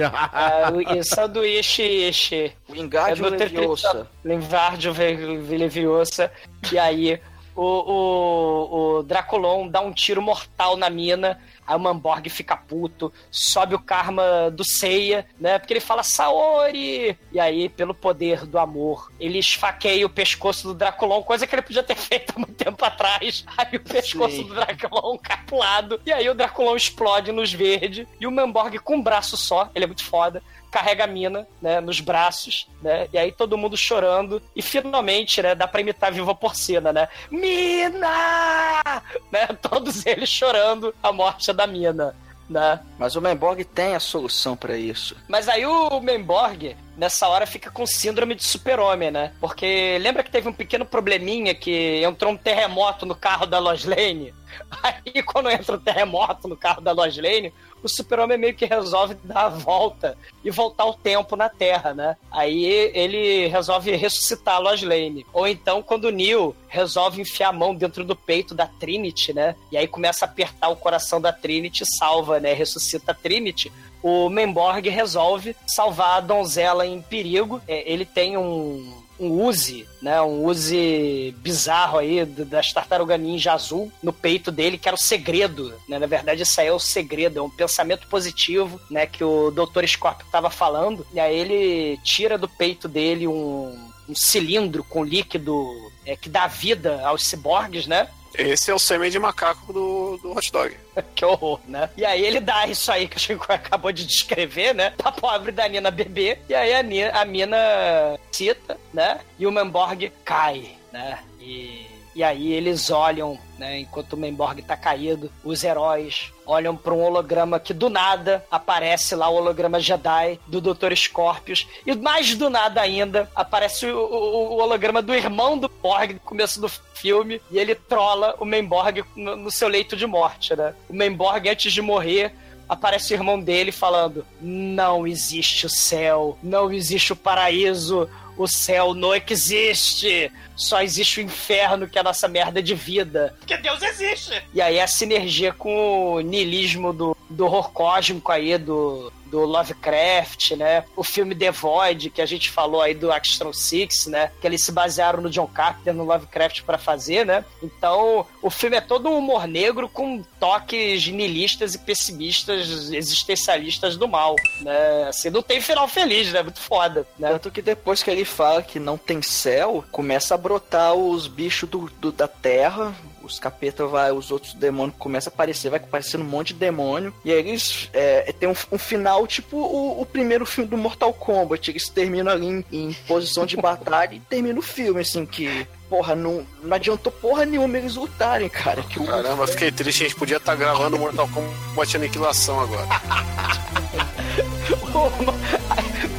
O- Isso é do Ishi Ishi. O Wingardium É do Leviosa. Lingardio Leviosa. E aí o, o, o Draculon dá um tiro mortal na mina. Aí o Mamborg fica puto, sobe o karma do Seiya, né? Porque ele fala Saori! E aí, pelo poder do amor, ele esfaqueia o pescoço do Draculon, coisa que ele podia ter feito há muito tempo atrás. Aí o pescoço Sim. do Draculon cai pro lado. E aí o Draculon explode nos verdes. E o Mamborg com um braço só, ele é muito foda, carrega a mina, né, nos braços, né? E aí todo mundo chorando. E finalmente, né, dá pra imitar a Viva Porcina, né? Mina! Né? Todos eles chorando a morte da mina, né? Mas o Memborg tem a solução pra isso. Mas aí o Memborg, nessa hora, fica com síndrome de super-homem, né? Porque lembra que teve um pequeno probleminha que entrou um terremoto no carro da Lois Lane? Aí quando entra um terremoto no carro da Lois Lane, o super-homem meio que resolve dar a volta e voltar o tempo na Terra, né? Aí ele resolve ressuscitar a Lois Lane. Ou então quando o Neil resolve enfiar a mão dentro do peito da Trinity, né? E aí começa a apertar o coração da Trinity salva, né? Ressuscita a Trinity o Memborg resolve salvar a donzela em perigo. É, ele tem um, um Uzi, né? Um Uzi bizarro aí das tartaruga ninja azul no peito dele, que era o segredo, né? Na verdade, isso aí é o segredo, é um pensamento positivo, né? Que o Dr. Scorpio estava falando. E aí ele tira do peito dele um, um cilindro com líquido é, que dá vida aos ciborgues, né? Esse é o sêmen de macaco do, do hot dog. que horror, né? E aí ele dá isso aí que o Chico acabou de descrever, né? Pra pobre da Nina beber. E aí a, Nina, a mina cita, né? E o Memborg cai, né? E, e aí eles olham, né? Enquanto o Memborg tá caído, os heróis olham pra um holograma que do nada aparece lá o holograma Jedi do Dr. Scorpius. E mais do nada ainda aparece o, o- o holograma do irmão do Borg no começo do filme. E ele trola o Memborg no, no seu leito de morte, né? O Memborg, antes de morrer, aparece o irmão dele falando: Não existe o céu, não existe o paraíso, o céu não existe. Só existe o inferno, que é a nossa merda de vida. Porque Deus existe! E aí a sinergia com o niilismo do, do horror cósmico aí, do, do Lovecraft, né? O filme The Void, que a gente falou aí do Axtron Six, né? Que eles se basearam no John Carpenter, no Lovecraft pra fazer, né? Então, o filme é todo um humor negro com toques niilistas e pessimistas, existencialistas do mal, né? Assim, não tem final feliz, né? Muito foda, né? Tanto que depois que ele fala que não tem céu, começa a brotar os bichos do, do- da terra. Os capeta vai, os outros demônios começam a aparecer, vai aparecendo um monte de demônio. E aí eles é, tem um, um final tipo o, o primeiro filme do Mortal Kombat. Eles terminam ali em, em posição de batalha e termina o filme, assim, que. Porra, não, não adiantou porra nenhuma eles lutarem, cara. Que o- Caramba, fiquei triste, a gente podia estar gravando Mortal Kombat Aniquilação agora.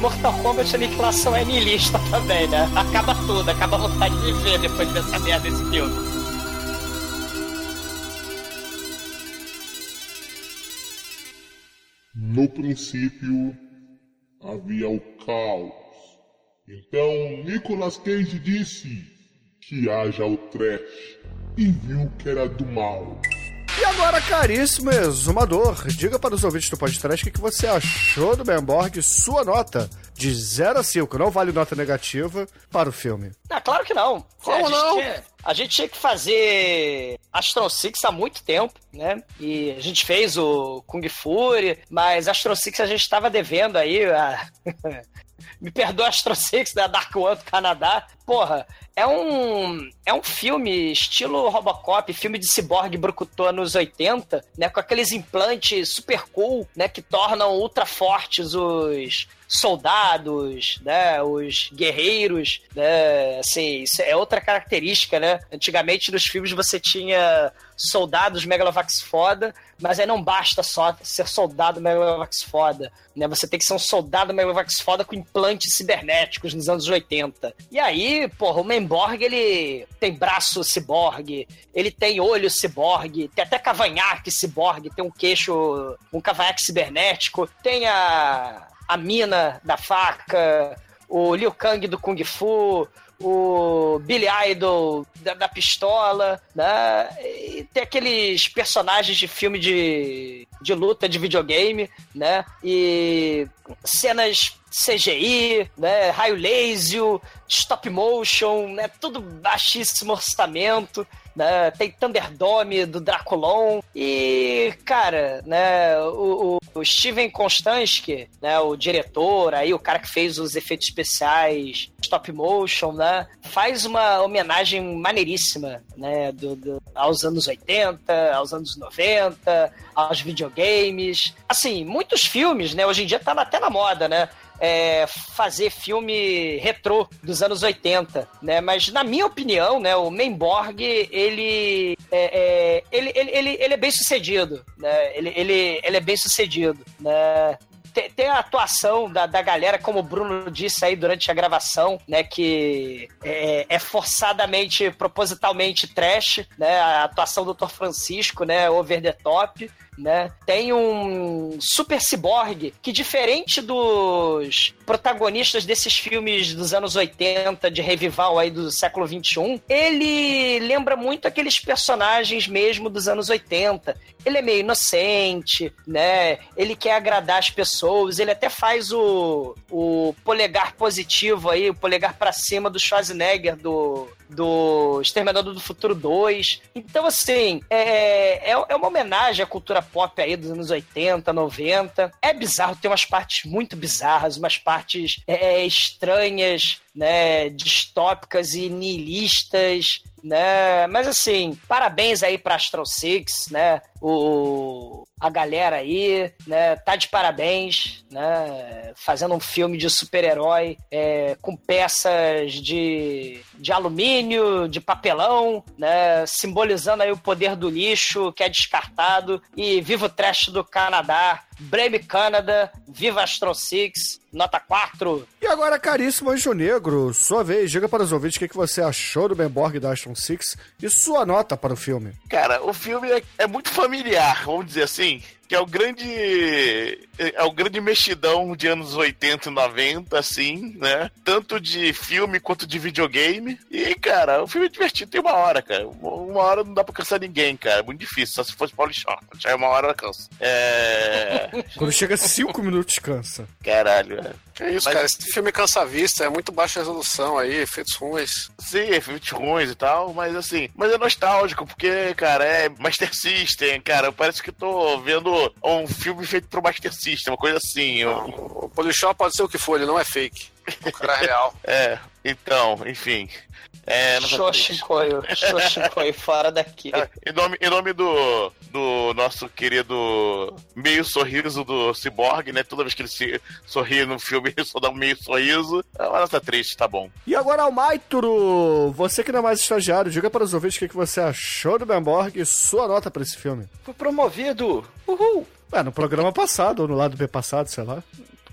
Mortal Kombat Aniquilação é niilista também, né? Acaba tudo, acaba a vontade de viver depois dessa merda desse filme. No princípio havia o caos. Então Nicolas Cage disse que haja o trash e viu que era do mal. E agora, caríssimo exumador, diga para os ouvintes do podcast o que você achou do Memborg, sua nota de 0 a 5, não vale nota negativa, para o filme. Ah, claro que não. Como a gente não? tinha- a gente tinha que fazer Astron Six há muito tempo, né? E a gente fez o Kung Fury, mas Astron Six a gente estava devendo aí a... Me perdoa Astro Six da Dark One do Canadá. Porra, é um é um filme estilo Robocop, filme de ciborgue brucutu anos 80, né, com aqueles implantes super cool, né, que tornam ultra fortes os soldados, né, os guerreiros, né, assim, isso é outra característica, né? Antigamente nos filmes você tinha soldados Megalovax foda, mas aí não basta só ser soldado Megalovax foda, né? Você tem que ser um soldado Megalovax foda com implantes cibernéticos nos anos 80. E aí, porra, o Memborg, ele tem braço ciborgue, ele tem olho ciborgue, tem até cavanhaque ciborgue, tem um queixo, um cavanhaque cibernético, tem a, a mina da faca, o Liu Kang do Kung Fu, o Billy Idol da, da pistola, né? E tem aqueles personagens de filme de, de luta de videogame, né? E cenas CGI, né? Raio laser, stop motion, né? Tudo baixíssimo orçamento. Né, tem Thunderdome do Draculon e, cara, né, o, o- Steven Konstansky, né, o diretor, aí o cara que fez os efeitos especiais stop motion, né, faz uma homenagem maneiríssima, né, do, do- aos anos 80, aos anos 90, aos videogames. Assim, muitos filmes, né, hoje em dia tá até na moda, né, é, fazer filme retrô dos anos 80, né? Mas na minha opinião, né, o Memborg, ele é, é, ele, ele, ele, ele é bem sucedido, né? Ele, ele, ele é bem sucedido, né? Tem, tem a atuação da, da galera, como o Bruno disse aí durante a gravação, né? Que é, é forçadamente, propositalmente trash, né? A atuação do Dr. Francisco, né? Over the top né? Tem um super ciborgue que, diferente dos protagonistas desses filmes dos anos 80, de revival aí do século 21, ele lembra muito aqueles personagens mesmo dos anos 80. Ele é meio inocente, né? Ele quer agradar as pessoas, ele até faz o, o polegar positivo aí, o polegar pra cima do Schwarzenegger do, do Exterminador do Futuro 2. Então, assim, é, é, é uma homenagem à cultura pop aí dos anos 80, 90. É bizarro, tem umas partes muito bizarras, umas partes é, estranhas, né, distópicas e nihilistas, né? Mas assim, parabéns aí pra Astro Six, né? O, a galera aí, né? Tá de parabéns, né? Fazendo um filme de super-herói é, com peças de, de alumínio, de papelão, né? Simbolizando aí o poder do lixo que é descartado. E viva o trash do Canadá, Brave Canada, viva Astro Six, nota 4. E agora, caríssimo Anjo Negro, sua vez, diga para os ouvintes o que, que você achou do Memborg da Aston Six e sua nota para o filme. Cara, o filme é, é muito familiar, vamos dizer assim. Que é o grande. É o grande mexidão de anos 80 e 90, assim, né? Tanto de filme quanto de videogame. E, cara, o filme é divertido, tem uma hora, cara. Uma hora não dá pra cansar ninguém, cara. É muito difícil, só se fosse Paulo Short. Já é uma hora cansa. É. Quando chega 5 minutos, cansa. Caralho, é. Que isso, Mas- cara. Esse filme cansa a vista, é muito baixa resolução aí, efeitos ruins. Sim, efeitos ruins e tal, mas assim, mas é nostálgico, porque, cara, é Master System, cara, parece que eu tô vendo um filme feito pro Master System, uma coisa assim. eu- O Polishop pode ser o que for, ele não é fake. O cara é real. É, então, enfim. É. Xoxincoio, Xoxincoio, fora daqui. Em nome, em nome do, do nosso querido meio sorriso do Cyborg, né? Toda vez que ele se sorri no filme, ele só dá um meio sorriso. É uma nota triste, tá bom. E agora, Almaituro, você que não é mais estagiário, diga para os ouvintes o que, você achou do Memborg e sua nota para esse filme. Fui promovido! Uhul! É, no programa passado, ou no lado B passado, sei lá.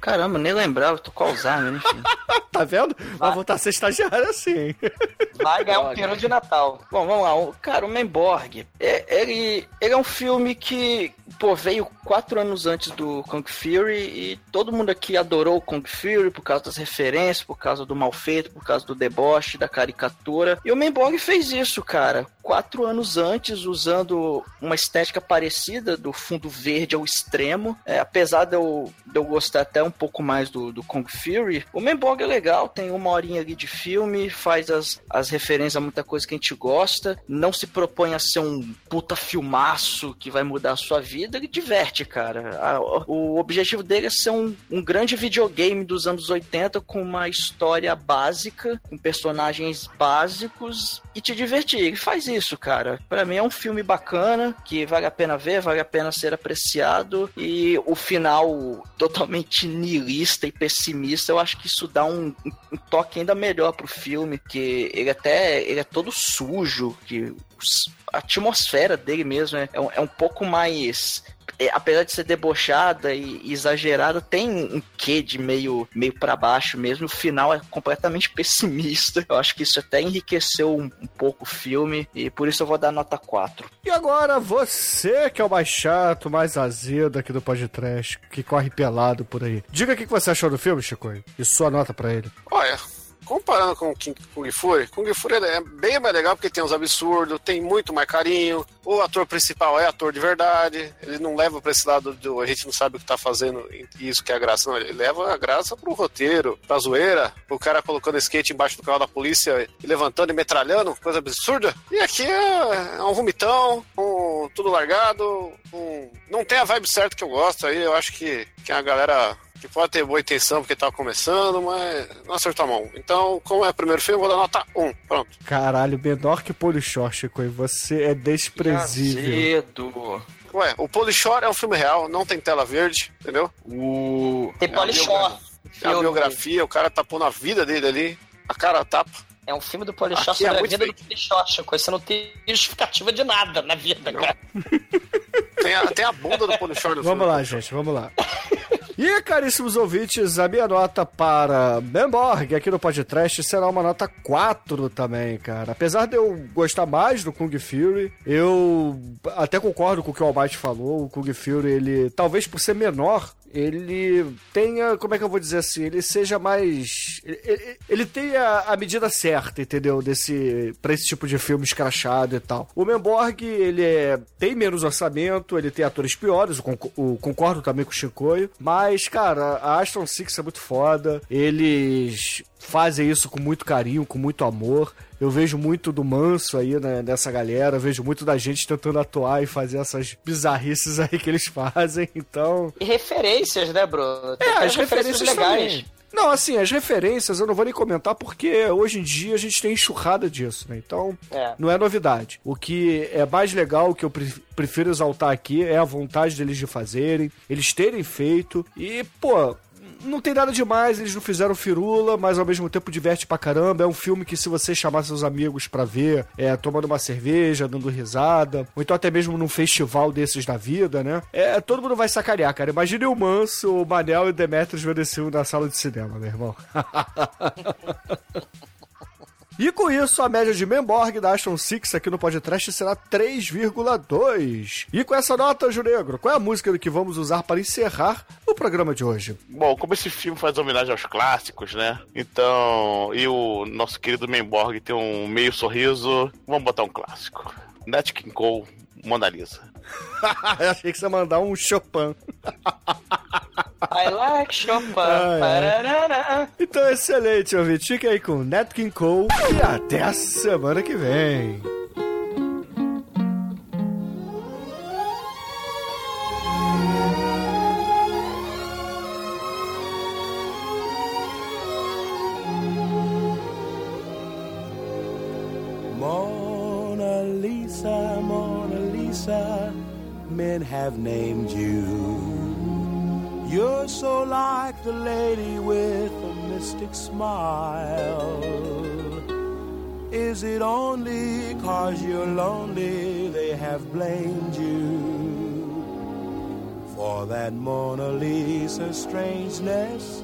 Caramba, nem lembrava, tô com Alzheimer, enfim. tá vendo? Vai voltar a ser estagiário assim? Vai ganhar um peru de Natal. Bom, vamos lá. O, cara, o Menborg, é, ele, ele é um filme que, pô, veio quatro anos antes do Kung Fury e todo mundo aqui adorou o Kung Fury por causa das referências, por causa do mal feito, por causa do deboche, da caricatura. E o Menborg fez isso, cara. Quatro anos antes, usando uma estética parecida do fundo verde ao extremo. É, apesar de eu, de eu gostar até um pouco mais do, do Kung Fury, o Menborg é legal, tem uma horinha ali de filme, faz as, as referências a muita coisa que a gente gosta, não se propõe a ser um puta filmaço que vai mudar a sua vida, ele diverte, cara. A, o objetivo dele é ser um, um grande videogame dos anos 80 com uma história básica, com personagens básicos e te divertir. Ele faz isso, cara. Para mim é um filme bacana, que vale a pena ver, vale a pena ser apreciado e o final totalmente niilista e pessimista, eu acho que isso dá um, um toque ainda melhor pro filme, que ele até ele é todo sujo, que a atmosfera dele mesmo é, é um, é um pouco mais é, apesar de ser debochada e, exagerada, tem um quê de meio, meio para baixo mesmo. O final é completamente pessimista. Eu acho que isso até enriqueceu um, um, pouco o filme e por isso eu vou dar nota 4. E agora, você que é o mais chato, mais azedo aqui do podcast, que corre pelado por aí. Diga o que você achou do filme, Chico, e sua nota para ele. Olha, comparando com King, Kung Fury, Kung Fury é bem mais legal porque tem uns absurdos, tem muito mais carinho. O ator principal é ator de verdade, ele não leva pra esse lado do a gente não sabe o que tá fazendo, isso que é a graça, não. Ele leva a graça pro roteiro, pra zoeira, o cara colocando skate embaixo do carro da polícia e levantando e metralhando, coisa absurda. E aqui é, é um vomitão, um, tudo largado, um, não tem a vibe certa que eu gosto aí, eu acho que, que a galera que pode ter boa intenção porque tá começando, mas não acertou a mão. Então, como é o primeiro filme, eu vou dar nota 1. Pronto. Caralho, menor que Polishore, Chico, e você é desprezível. Azedo. Ué, o Polishore é um filme real, não tem tela verde, entendeu? O... Tem Polishore. É a biografia, o cara tapou na vida dele ali, a cara tapa. É um filme do Polishore sobre é a vida fake. do Polishore, Chico. Você não tem justificativa de nada na vida, não. cara. Tem a, tem a bunda do Polishore no Vamos filme. lá, gente, vamos lá. E, caríssimos ouvintes, a minha nota para Memborg aqui no podcast será uma nota 4 também, cara. Apesar de eu gostar mais do Kung Fury, eu até concordo com o que o Almighty falou. O Kung Fury, ele, talvez por ser menor, ele tenha, como é que eu vou dizer assim, ele seja mais. Ele, ele tenha a medida certa, entendeu? Desse, pra esse tipo de filme escrachado e tal. O Memborg, ele é, tem menos orçamento, ele tem atores piores, eu concordo também com o Chicoio, mas, cara, a Aston Six é muito foda, eles fazem isso com muito carinho, com muito amor. Eu vejo muito do manso aí né, nessa galera, vejo muito da gente tentando atuar e fazer essas bizarrices aí que eles fazem, então. E referências, né, Bruno? Tem é, as referências, referências legais. Também. Não, assim, as referências eu não vou nem comentar porque hoje em dia a gente tem enxurrada disso, né? Então, é. não é novidade. O que é mais legal, o que eu prefiro exaltar aqui é a vontade deles de fazerem, eles terem feito e, pô, não tem nada demais, eles não fizeram firula, mas ao mesmo tempo diverte pra caramba. É um filme que, se você chamar seus amigos pra ver, é, tomando uma cerveja, dando risada, ou então até mesmo num festival desses da vida, né? É, todo mundo vai sacanear, cara. Imagine o Manso, o Manel e o Demetrius vendo esse filme na sala de cinema, meu irmão. E com isso, a média de Memborg da Aston Six aqui no podcast será 3,2. E com essa nota, Juregro, qual é a música que vamos usar para encerrar o programa de hoje? Bom, como esse filme faz homenagem aos clássicos, né? Então, e o nosso querido Memborg tem um meio sorriso, vamos botar um clássico. Nat King Cole, Mona Lisa. Eu achei que você ia mandar um Chopin. I like Chopin. Ah, é. Então, excelente, ouvinte. Fique aí com Nat King Cole e até a semana que vem. Lisa, men have named you. You're so like the lady with a mystic smile. Is it only cause you're lonely they have blamed you? For that Mona Lisa strangeness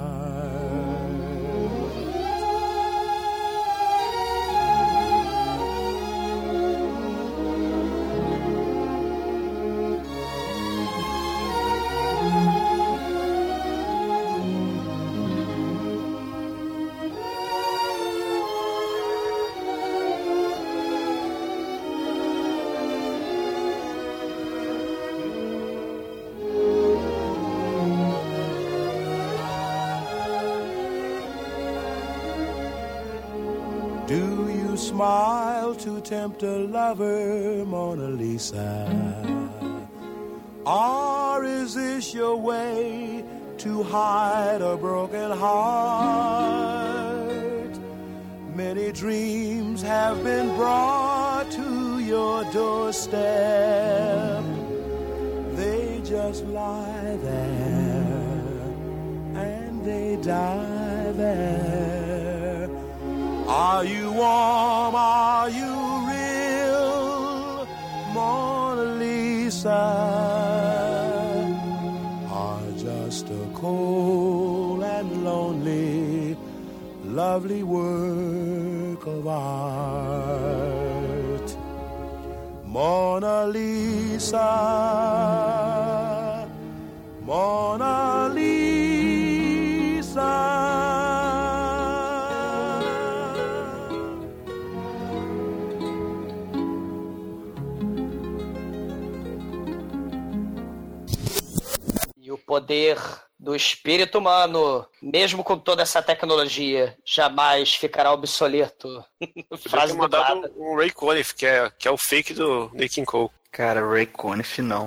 Tempt a lover, Mona Lisa? Or is this your way to hide a broken heart? Many dreams have been brought to your doorstep. They just lie there and they die there. Are you warm? Are you Mona Lisa? Are just a cold and lonely, lovely work of art. Mona Lisa, Mona poder do espírito humano, mesmo com toda essa tecnologia, jamais ficará obsoleto. Frase mandado um, um Ray Conniff, que é, que é o fake do Nick Cole. Cara, Ray Conniff não.